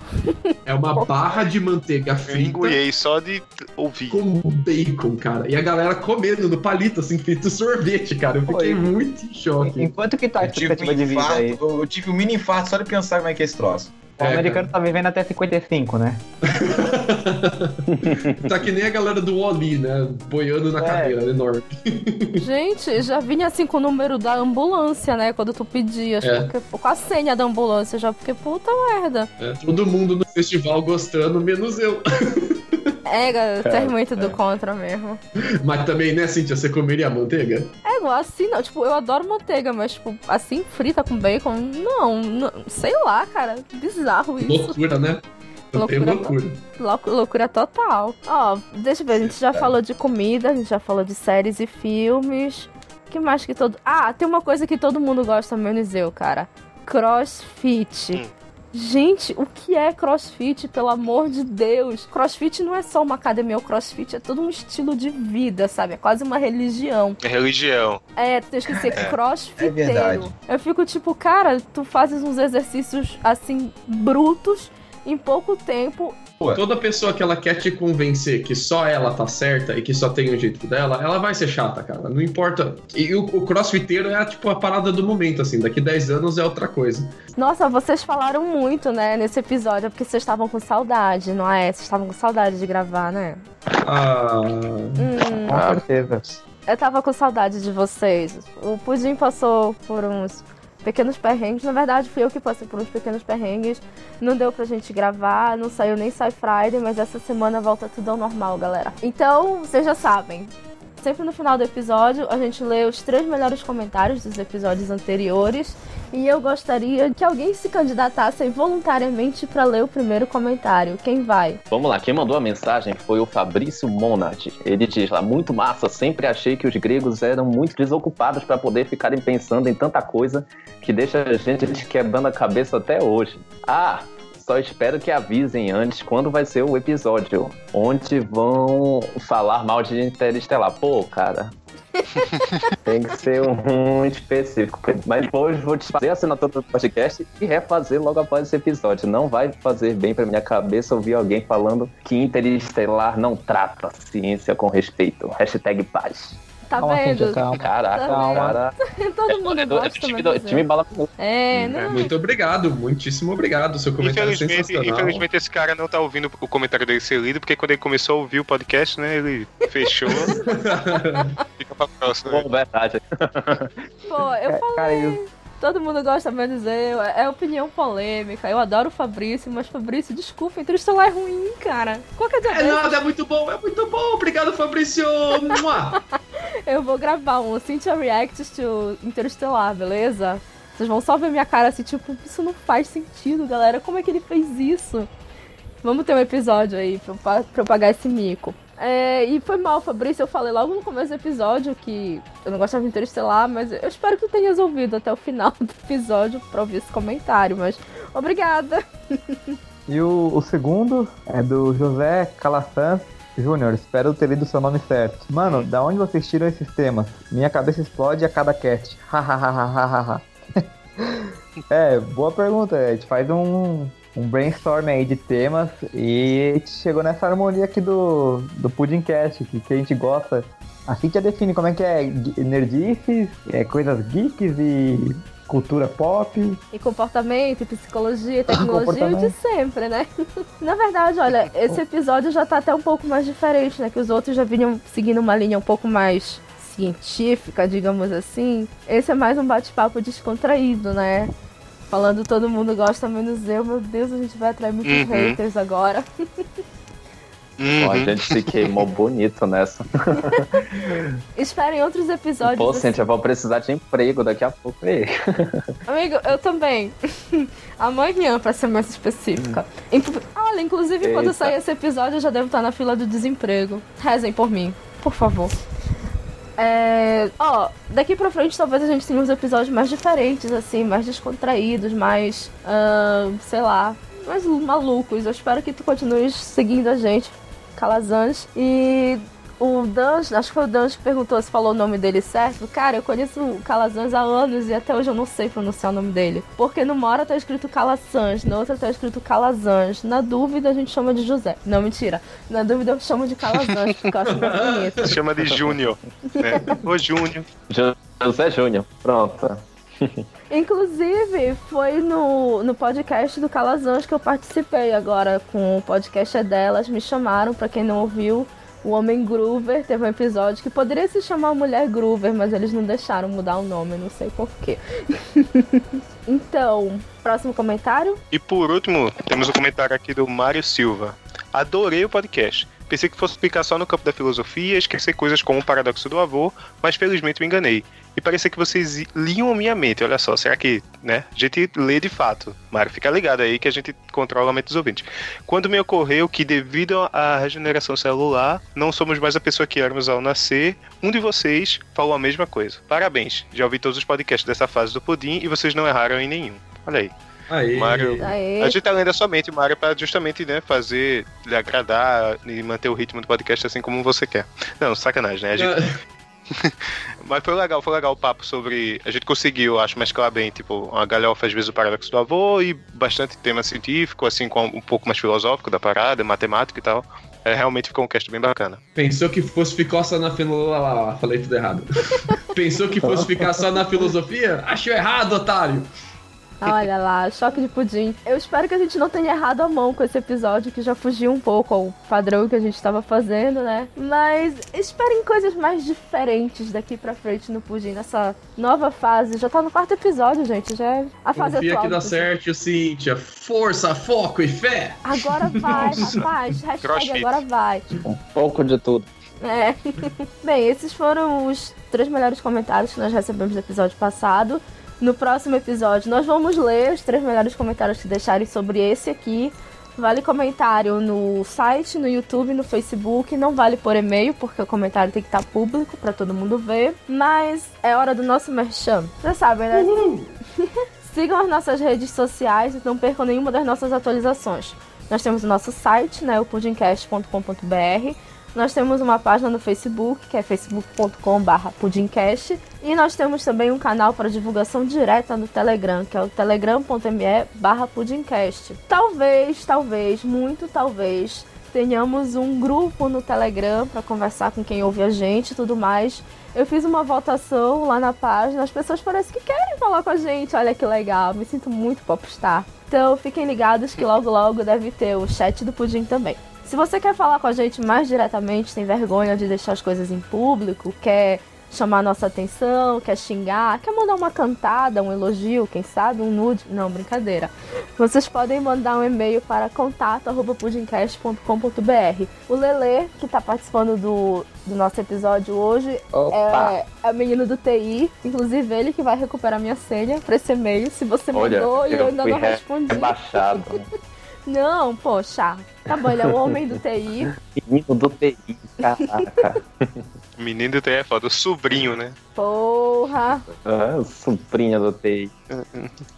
É uma barra de manteiga Eu frita engolhei só de ouvir. com bacon, cara. E a galera comendo no palito, assim, feito sorvete, cara. Eu fiquei Oi. muito em choque. Enquanto que tá a Eu tive, expectativa um de vida infarto, aí? eu tive um mini infarto só de pensar como é que é esse troço. O É, americano tá vivendo até 55, né? <laughs> Tá que nem a galera do Oli, né? Boiando na É. cadeira, enorme. Gente, já vinha assim com o número da ambulância, né? Quando tu pedias. É. Porque, com a senha da ambulância, já porque puta merda. É, todo mundo no festival gostando, menos eu. <laughs> É, tem muito do contra mesmo. Mas também, né, Cintia, você comeria manteiga? É igual assim, não. Tipo, eu adoro manteiga, mas, tipo, assim, frita com bacon, não. não sei lá, cara. Bizarro isso. Loucura, né? Eu tenho Loucura. loucura. Lou- Loucura total. Ó, deixa eu ver, a gente já falou de comida, a gente já falou de séries e filmes. que mais que todo. Ah, tem uma coisa que todo mundo gosta, menos eu, cara. Crossfit. Hum. Gente, o que é crossfit, pelo amor de Deus? Crossfit não é só uma academia, o crossfit é todo um estilo de vida, sabe? É quase uma religião. É religião. É, tu tem que ser crossfiteiro. É verdade. Eu fico tipo, cara, tu fazes uns exercícios assim, brutos, em pouco tempo. Toda pessoa que ela quer te convencer que só ela tá certa e que só tem o jeito dela, ela vai ser chata, cara. Não importa. E o, o crossfiteiro é tipo a parada do momento, assim. Daqui 10 anos é outra coisa. Nossa, vocês falaram muito, né, nesse episódio, porque vocês estavam com saudade, não é? Vocês estavam com saudade de gravar, né? Ah. Hum, Com certeza. eu tava com saudade de vocês. O Pudim passou por uns pequenos perrengues. Na verdade, fui eu que passei por uns pequenos perrengues. Não deu pra gente gravar, não saiu nem Sai Friday, mas essa semana volta tudo ao normal, galera. Então, vocês já sabem. Sempre no final do episódio, a gente lê os três melhores comentários dos episódios anteriores. E eu gostaria que alguém se candidatasse voluntariamente pra ler o primeiro comentário. Quem vai? Vamos lá, quem mandou a mensagem foi o Fabrício Monat. Ele diz lá, muito massa, sempre achei que os gregos eram muito desocupados para poder ficarem pensando em tanta coisa que deixa a gente <laughs> quebrando a cabeça até hoje. Ah, só espero que avisem antes quando vai ser o episódio, onde vão falar mal de Interestelar. Pô, cara, <laughs> tem que ser muito específico. Mas hoje vou desfazer a assinatura do podcast e refazer logo após esse episódio. Não vai fazer bem pra minha cabeça ouvir alguém falando que Interestelar não trata a ciência com respeito. Hashtag paz. Tá Calma, vendo? Cíntia, calma. Caraca, Calma. cara. <laughs> Todo mundo É do, é gosta, time, do, é. time bala. É, É, não. muito obrigado, muitíssimo obrigado. Seu comentário é Infelizmente, sensacional. infelizmente, esse cara não tá ouvindo o comentário dele ser lido, porque quando ele começou a ouvir o podcast, né, ele fechou. <laughs> Fica pra próxima. né? Bom, verdade. Pô, eu É, falei. Cara, eu, Todo mundo gosta menos eu. É opinião polêmica. Eu adoro o Fabrício, mas Fabrício, desculpa, Interestelar é ruim, cara. Qualquer dia É desse, nada, é muito bom, é muito bom. Obrigado, Fabrício. <laughs> Eu vou gravar um Cynthia Reacts to Interestelar, beleza? Vocês vão só ver minha cara assim, tipo, isso não faz sentido, galera. Como é que ele fez isso? Vamos ter um episódio aí pra pra eu pagar esse mico. É, e foi mal, Fabrício. Eu falei logo no começo do episódio que eu não gostava de Interestelar, mas eu espero que tu tenhas ouvido até o final do episódio pra ouvir esse comentário. Mas obrigada. e o, o segundo é do José Calafans Júnior. Espero ter lido seu nome certo. Mano, da onde vocês tiram esses temas? Minha cabeça explode a cada cast. Hahaha. <laughs> é, boa pergunta. A gente faz um, um brainstorm aí de temas e a gente chegou nessa harmonia aqui do, do Pudimcast, que, que a gente gosta. A Cintia define como é que é nerdices, é, coisas geeks e cultura pop. E comportamento, e psicologia, tecnologia, o de sempre, né? <laughs> Na verdade, olha, esse episódio já tá até um pouco mais diferente, né? Que os outros já vinham seguindo uma linha um pouco mais científica, digamos assim. Esse é mais um bate-papo descontraído, né? Falando todo mundo gosta, menos eu. Meu Deus, a gente vai atrair muitos Uhum. haters agora. Pô, a Uhum. gente se queimou bonito nessa. <laughs> Esperem outros episódios. Pô, assim. Cintia, eu vou precisar de emprego daqui a pouco aí. <laughs> Amigo, eu também. <laughs> Amanhã, pra ser mais específica. Inclu- Olha, inclusive, quando Eita. sair esse episódio, eu já devo estar na fila do desemprego. Rezem por mim, por favor. É... Ó, daqui pra frente talvez a gente tenha uns episódios mais diferentes, assim, mais descontraídos, mais. ahn, sei lá. mais malucos. Eu espero que tu continues seguindo a gente, Calazans. E o Dan, acho que foi o Dan que perguntou se falou o nome dele certo. Cara, eu conheço o Calazans há anos e até hoje eu não sei pronunciar o nome dele. Porque numa hora tá escrito Calazans, na outra tá escrito Calazans. Na dúvida a gente chama de José. Não, mentira. Na dúvida eu chamo de Calazans, porque eu acho mais bonito. <laughs> Chama de Júnior. Né? Ô, Júnior. José Júnior. Pronto. Inclusive, foi no, no podcast do Calazans que eu participei agora com o podcast é delas. Me chamaram, para quem não ouviu, o Homem Groover teve um episódio que poderia se chamar Mulher Groover, mas eles não deixaram mudar o nome, não sei porquê. <laughs> então, próximo comentário. E por último, temos o um comentário aqui do Mário Silva. Adorei o podcast. Pensei que fosse ficar só no campo da filosofia, esquecer coisas como o paradoxo do avô, mas felizmente me enganei. E parecia que vocês liam a minha mente, olha só, será que, né? A gente lê de fato. Mário, fica ligado aí que a gente controla a mente dos ouvintes. Quando me ocorreu que, devido à regeneração celular, não somos mais a pessoa que éramos ao nascer, um de vocês falou a mesma coisa. Parabéns, já ouvi todos os podcasts dessa fase do Pudim e vocês não erraram em nenhum. Olha aí. Aí. Mário, Aê. a gente tá lendo a sua mente, Mário, pra justamente, né, fazer, lhe agradar e manter o ritmo do podcast assim como você quer. Não, sacanagem, né? A gente, <laughs> mas foi legal, foi legal o papo sobre. A gente conseguiu, acho, mesclar bem, tipo, uma galhofa às vezes o paradoxo do avô e bastante tema científico, assim, com um pouco mais filosófico da parada, matemática e tal. É, realmente ficou um cast bem bacana. Pensou que fosse ficar só na filosofia. Lá, lá, falei tudo errado. <laughs> Pensou que fosse ficar só na filosofia? Achou errado, otário! Olha lá, choque de pudim. Eu espero que a gente não tenha errado a mão com esse episódio, que já fugiu um pouco ao padrão que a gente estava fazendo, né? Mas esperem coisas mais diferentes daqui pra frente no pudim, nessa nova fase. Já tá no quarto episódio, gente. Já é a fase Confia atual. que dá certo, Cíntia. Força, foco e fé! Agora vai, rapaz. Hashtag Crossfit. agora vai. Um pouco de tudo. É. <laughs> Bem, esses foram os três melhores comentários que nós recebemos no episódio passado. No próximo episódio, nós vamos ler os três melhores comentários que deixarem sobre esse aqui. Vale comentário no site, no YouTube, no Facebook. Não vale por e-mail, porque o comentário tem que estar público para todo mundo ver. Mas é hora do nosso merchan. Vocês sabem, né? <laughs> Sigam as nossas redes sociais e não percam nenhuma das nossas atualizações. Nós temos o nosso site, né, o pudimcast.com.br. Nós temos uma página no Facebook, que é facebook.com.br pudimcast. E nós temos também um canal para divulgação direta no Telegram, que é o telegram.me barra pudimcast. Talvez, talvez, muito talvez, tenhamos um grupo no Telegram para conversar com quem ouve a gente e tudo mais. Eu fiz uma votação lá na página, as pessoas parecem que querem falar com a gente, olha que legal, me sinto muito popstar. Então fiquem ligados que logo logo deve ter o chat do Pudim também. Se você quer falar com a gente mais diretamente, tem vergonha de deixar as coisas em público, quer chamar nossa atenção, quer xingar, quer mandar uma cantada, um elogio, quem sabe, um nude. Não, brincadeira. Vocês podem mandar um e-mail para contato.pudimcast.com.br. O Lele, que está participando do, do nosso episódio hoje, Opa! é, é o menino do TI. Inclusive, ele que vai recuperar minha senha para esse e-mail. Se você Olha, mandou e eu ainda não re- respondi. rebaixado. <laughs> Não, poxa. Tá bom, ele é o homem do TI. <laughs> Menino do TI, caraca. <laughs> Menino do TE é foda, o sobrinho, né? Porra. Ah, sobrinha do TI. <laughs>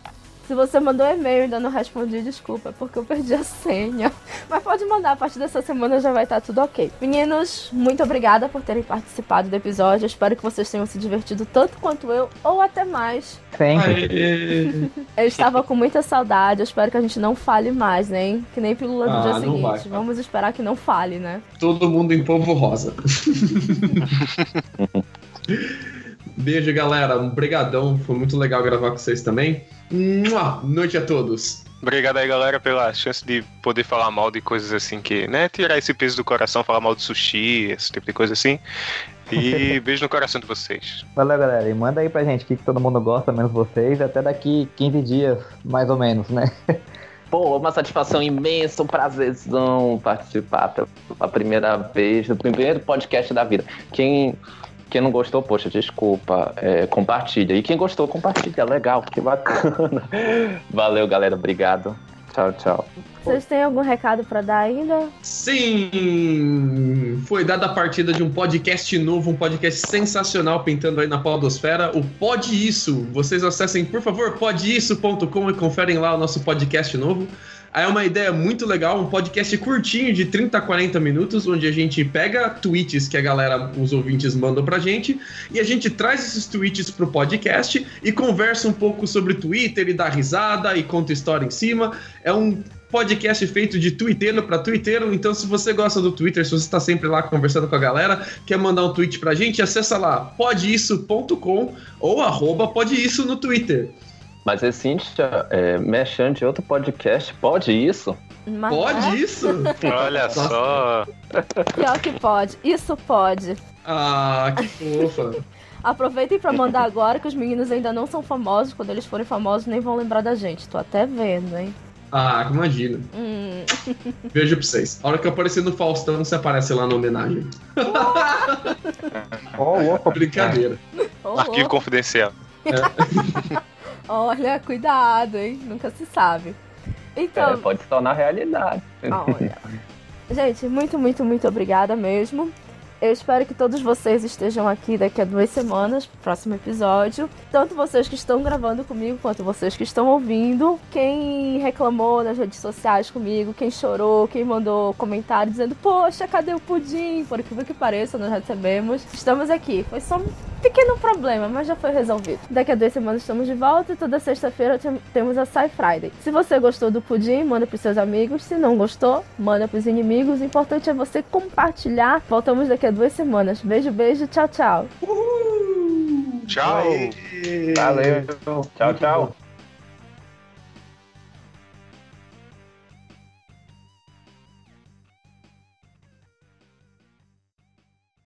Se você mandou e-mail e ainda não respondi, desculpa, é porque eu perdi a senha. Mas pode mandar, a partir dessa semana já vai estar tudo ok. Meninos, muito obrigada por terem participado do episódio. Eu espero que vocês tenham se divertido tanto quanto eu, ou até mais. Sempre. Eu estava com muita saudade, eu espero que a gente não fale mais, né? Que nem pílula do Ah, dia seguinte. vai. Vamos esperar que não fale, né? Todo mundo em polvo rosa. <laughs> Beijo, galera. Obrigadão. Foi muito legal gravar com vocês também. Mua! Noite a todos. Obrigado aí, galera, pela chance de poder falar mal de coisas assim que, né? Tirar esse peso do coração, falar mal de sushi, esse tipo de coisa assim. E <laughs> beijo no coração de vocês. Valeu, galera. E manda aí pra gente o que, que todo mundo gosta, menos vocês. Até daqui 15 dias, mais ou menos, né? <laughs> Pô, uma satisfação imensa, um prazerzão participar pela primeira vez, do primeiro podcast da vida. Quem, quem não gostou, poxa, desculpa, é, compartilha. E quem gostou, compartilha. Legal, que bacana. <laughs> Valeu, galera. Obrigado. Tchau, tchau. Vocês têm algum recado pra dar ainda? Sim! Foi dada a partida de um podcast novo, um podcast sensacional pintando aí na podosfera, o Pode Isso. Vocês acessem, por favor, podeisso.com e conferem lá o nosso podcast novo. Aí é uma ideia muito legal, um podcast curtinho de 30 a 40 minutos, onde a gente pega tweets que a galera, os ouvintes mandam pra gente, e a gente traz esses tweets pro podcast e conversa um pouco sobre Twitter e dá risada e conta história em cima. É um podcast feito de twitteiro para twitteiro, então se você gosta do Twitter, se você está sempre lá conversando com a galera, quer mandar um tweet pra gente, acessa lá podeisso.com ou arroba no Twitter. Mas é Cíntia, é, mexendo de outro podcast, pode isso? Mas Pode é? isso? Olha só. Pior que pode. Isso pode. Ah, que fofa. <laughs> Aproveitem pra mandar agora que os meninos ainda não são famosos. Quando eles forem famosos, nem vão lembrar da gente. Tô até vendo, hein? Ah, imagina. Hum. <laughs> Beijo pra vocês. A hora que eu aparecer no Faustão, você aparece lá na homenagem. <laughs> Ó, o louco. Brincadeira. Ô, Arquivo confidencial. Olha, cuidado, hein? Nunca se sabe. É, Então, pode se tornar realidade. olha. <laughs> Gente, muito, muito, muito obrigada mesmo. Eu espero que todos vocês estejam aqui daqui a duas semanas, próximo episódio. Tanto vocês que estão gravando comigo, quanto vocês que estão ouvindo. Quem reclamou nas redes sociais comigo, quem chorou, quem mandou comentário dizendo, poxa, cadê o pudim? Por incrível que pareça, nós recebemos. Estamos aqui. Foi só um pequeno problema, mas já foi resolvido. Daqui a duas semanas estamos de volta e toda sexta-feira tem- temos a Sci Friday. Se você gostou do pudim, manda pros seus amigos. Se não gostou, manda pros inimigos. O importante é você compartilhar. Voltamos daqui a duas semanas. Beijo, beijo, tchau, tchau. Tchau. Valeu. Tchau, tchau.